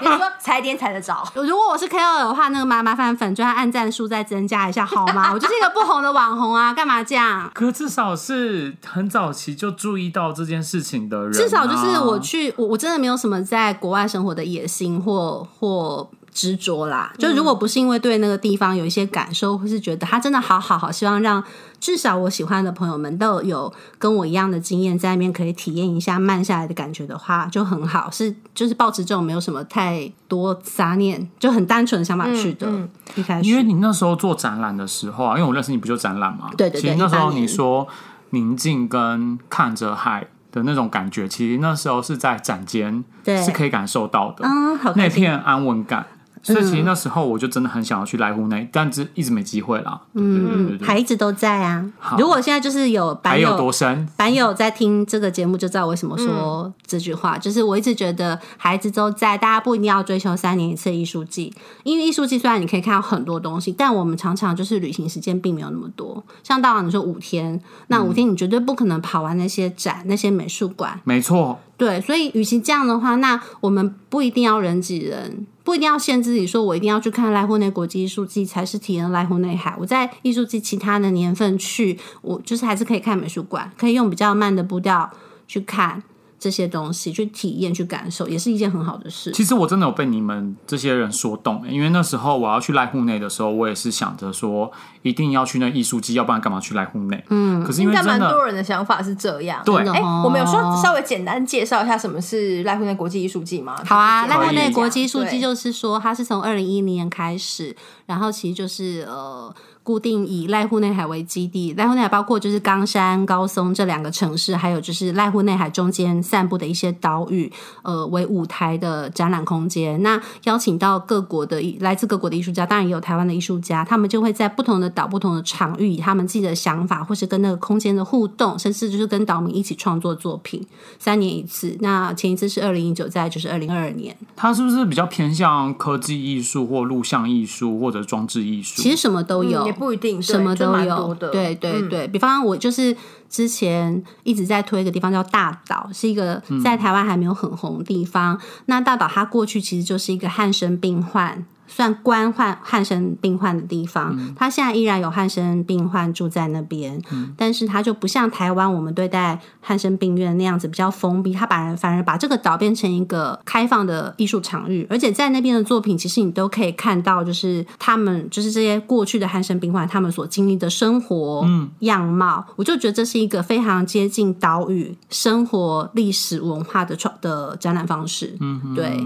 你说踩点踩得着，如果我是 KOL 的话，那个麻麻烦粉专按赞数再增加一下好吗？(laughs) 我就是一个不红的网红啊，干嘛这样？可至少是很早期就注意到这件事情的人啊、至少就是我去，我我真的没有什么在国外生活的野心或或执着啦。就如果不是因为对那个地方有一些感受，或是觉得它真的好好好，希望让至少我喜欢的朋友们都有跟我一样的经验，在那边可以体验一下慢下来的感觉的话，就很好。是就是抱持这种没有什么太多杂念，就很单纯的想法去的。一开始，因为你那时候做展览的时候啊，因为我认识你不就展览嘛，对对对其实那时候你说宁静跟看着海的那种感觉，其实那时候是在展间对是可以感受到的，嗯，好那。片安稳感。所以其实那时候我就真的很想要去濑户内，但是一直没机会啦。嗯对对对对。还一直都在啊。如果现在就是有版还有友多深？版友在听这个节目就知道为什么说这句话，就是我一直觉得孩子都在，大家不一定要追求三年一次的艺术季，因为艺术季虽然你可以看到很多东西，但我们常常就是旅行时间并没有那么多。像大王你说五天，那五天你绝对不可能跑完那些展、那些美术馆，没错，对，所以与其这样的话，那我们不一定要人挤人，不一定要限制自己说我一定要去看濑户内国际艺术季才是体验濑户内海。我在艺术季其他的年份去，我就是还是可以看美术馆，可以用比较慢的步调去看。这些东西，去体验、去感受，也是一件很好的事。其实我真的有被你们这些人说动、因为那时候我要去濑户内的时候，我也是想着说一定要去那艺术季，要不然干嘛去濑户内？嗯，可是因为应该蛮多人的想法是这样。对哎、我们有说稍微简单介绍一下什么是濑户内国际艺术季吗？好啊，就是濑户内国际艺术季就是说，它是从二零一零年开始，然后其实就是呃。固定以濑户内海为基地，濑户内海包括就是冈山、高松这两个城市，还有就是濑户内海中间散布的一些岛屿，呃，为舞台的展览空间。那邀请到各国的来自各国的艺术家，当然也有台湾的艺术家，他们就会在不同的岛、不同的场域，以他们自己的想法，或是跟那个空间的互动，甚至就是跟岛民一起创作作品。三年一次，那前一次是二零一九，在就是二零二二年。它是不是比较偏向科技艺术或录像艺术或者装置艺术？其实什么都有，也不一定，什么都有的。对对嗯对，比方我就是之前一直在推一个地方叫大岛，是一个在台湾还没有很红的地方。那大岛它过去其实就是一个汉生病患。算官患汉生病患的地方，他现在依然有汉生病患住在那边，但是他就不像台湾我们对待汉生病院那样子比较封闭，他把人反而把这个岛变成一个开放的艺术场域，而且在那边的作品，其实你都可以看到，就是他们就是这些过去的汉生病患他们所经历的生活样貌，我就觉得这是一个非常接近岛屿生活、历史文化的创的展览方式。嗯，对，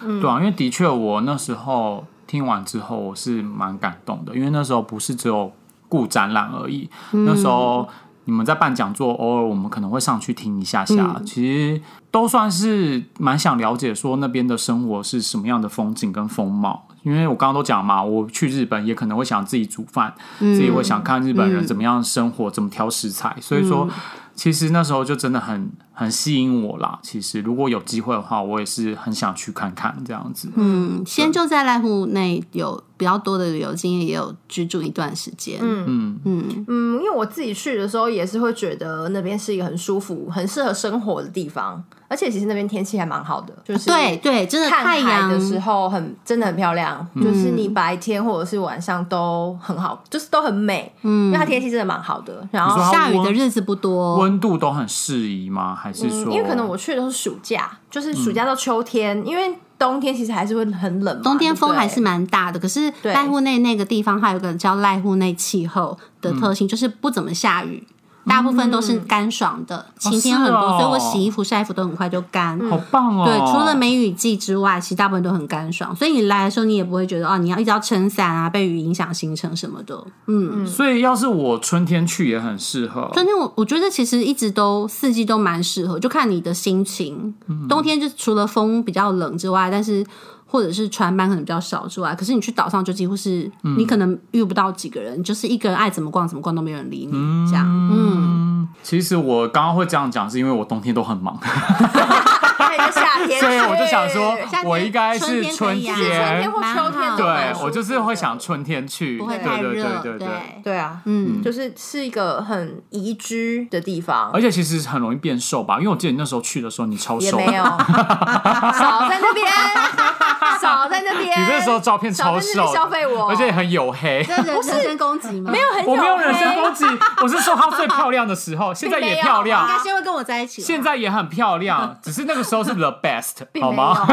对啊，因为的确我那时候听完之后，我是蛮感动的，因为那时候不是只有顾展览而已，那时候你们在办讲座，偶尔我们可能会上去听一下下，其实都算是蛮想了解说那边的生活是什么样的风景跟风貌。因为我刚刚都讲嘛，我去日本也可能会想自己煮饭，自己会想看日本人怎么样生活，怎么挑食材，所以说。其实那时候就真的很很吸引我啦。其实如果有机会的话，我也是很想去看看这样子。嗯，先就在濑户内有比较多的旅游经验，也有居住一段时间。嗯嗯嗯，嗯，因为我自己去的时候也是会觉得那边是一个很舒服、很适合生活的地方，而且其实那边天气还蛮好的，就是对对，真的看太阳海的时候很真的很漂亮，就是你白天或者是晚上都很好，就是都很美，嗯，因为它天气真的蛮好的。然后下雨的日子不多，温度都很适宜吗？还是说？嗯因为可能我去的都是暑假，就是暑假到秋天，因为冬天其实还是会很冷，冬天风还是蛮大的，可是对。濑户内那个地方，还有个叫濑户内气候的特性，就是不怎么下雨。大部分都是干爽的，晴天很多，所以我洗衣服、晒衣服都很快就干。好棒哦！对，除了梅雨季之外，其实大部分都很干爽，所以你来的时候，你也不会觉得哦，你要一直要撑伞啊，被雨影响行程什么的。嗯，所以要是我春天去也很适合。春天我我觉得其实一直都四季都蛮适合，就看你的心情。冬天就除了风比较冷之外，但是或者是船班可能比较少之外，可是你去岛上就几乎是、你可能遇不到几个人，就是一个人爱怎么逛怎么逛都没有人理你、这样。嗯，其实我刚刚会这样讲，是因为我冬天都很忙，还有夏天，所以我就想说我应该是春天春天。天。或秋天对我就是会想春天去，不会对对太热，对对。对。对啊，嗯，就是是一个很宜居的地方。而。且其实很容易变瘦吧，因为我记得你那时候去的时候你超瘦，没有，(laughs) 少在那边，少在那边。你那时候照片超瘦消费我，而且很黝黑。不是人身攻击吗？没有很我没有人身攻击，我是说她最漂亮的时候，现在也漂亮应亮该，先会跟我在一起。现在也很漂亮，(laughs) 只是那个时候是 the best，好吗？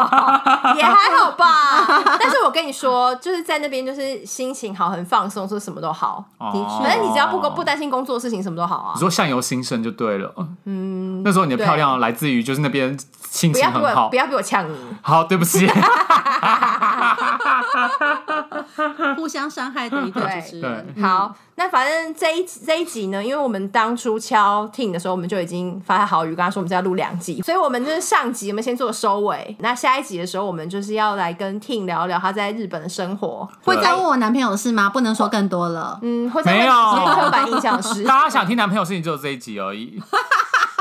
(laughs) 也还好吧。(laughs) 但是我跟你说，就是在那边，就是心情好，很放松，说什么都好。的确反正你只要不不担心工作事情，什么都好啊你。说相由心生就对了。嗯，那时候你的漂亮来自于就是那边心不要比我，情很好不。要比我呛你。好，对不起。(laughs) 互相伤害的一 (laughs) 对主持人。好，那反正这一这一集呢，因为我们当初敲 Ting 的时候，我们就已经发好语，跟他说我们是要录两集，所以我们就是上集我们先做收尾，那下一集的时候，我们就是要来跟 Ting 聊聊他在日本的生活。会再问我男朋友的事吗？不能说更多了。嗯，会在没有刻板印象是，你大家想听男朋友的事情只有这一集而已，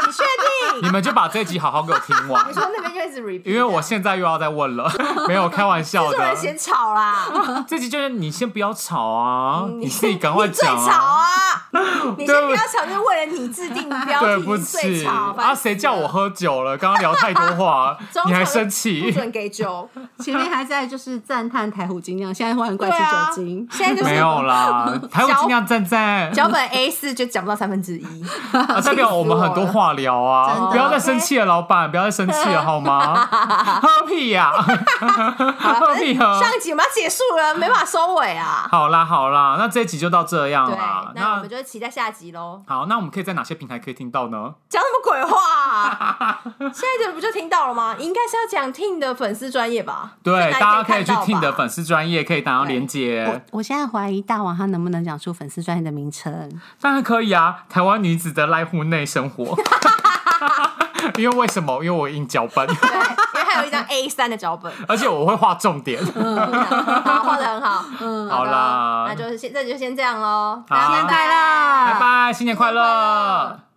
确定？你们就把这一集好好给我听完你。说那边就一直 repeat，因为我现在又要再问了，(laughs) 没有开玩笑的。这人嫌吵啦，这集就是你先不要吵啊，嗯你自己赶快你最讲吵啊。啊！(laughs) 你先不要吵，就是为了你制定标对题，不你最起吵。啊，谁叫我喝酒了？刚刚聊太多话，(laughs) 你还生气？不准给酒？前面还在就是赞叹台虎精酿，现在忽然怪起对啊酒精。现在就是没有啦，台虎精酿赞赞，脚本 A 四就讲不到三分之一，啊代表我们很多话聊啊不要再生气了，老板，(laughs) 不要再生气了好吗？(laughs) 喝屁呀！喝屁啊！上一集我们要结束了，没办法收尾啊。好啦好啦，那这一集就到这样啦。，那我们就期待下集喽。好，那我们可以在哪些平台可以听到呢？讲什么鬼话、啊？(laughs) 现在这不就听到了吗？应该是要讲 Ting 的粉丝专业吧？对，大家可以去听的粉丝专业，可以打到连接。我现在怀疑大王他能不能讲出粉丝专业的名称？当然可以啊，台湾女子的濑户内生活。(laughs) 因为为什么？因为我印脚本，对，因为还有一张 A 三的脚本，而且我会画重点。好，画的很好。嗯，好的啦那就是现在就先这样喽。好大家新年快乐，拜拜，新年快乐！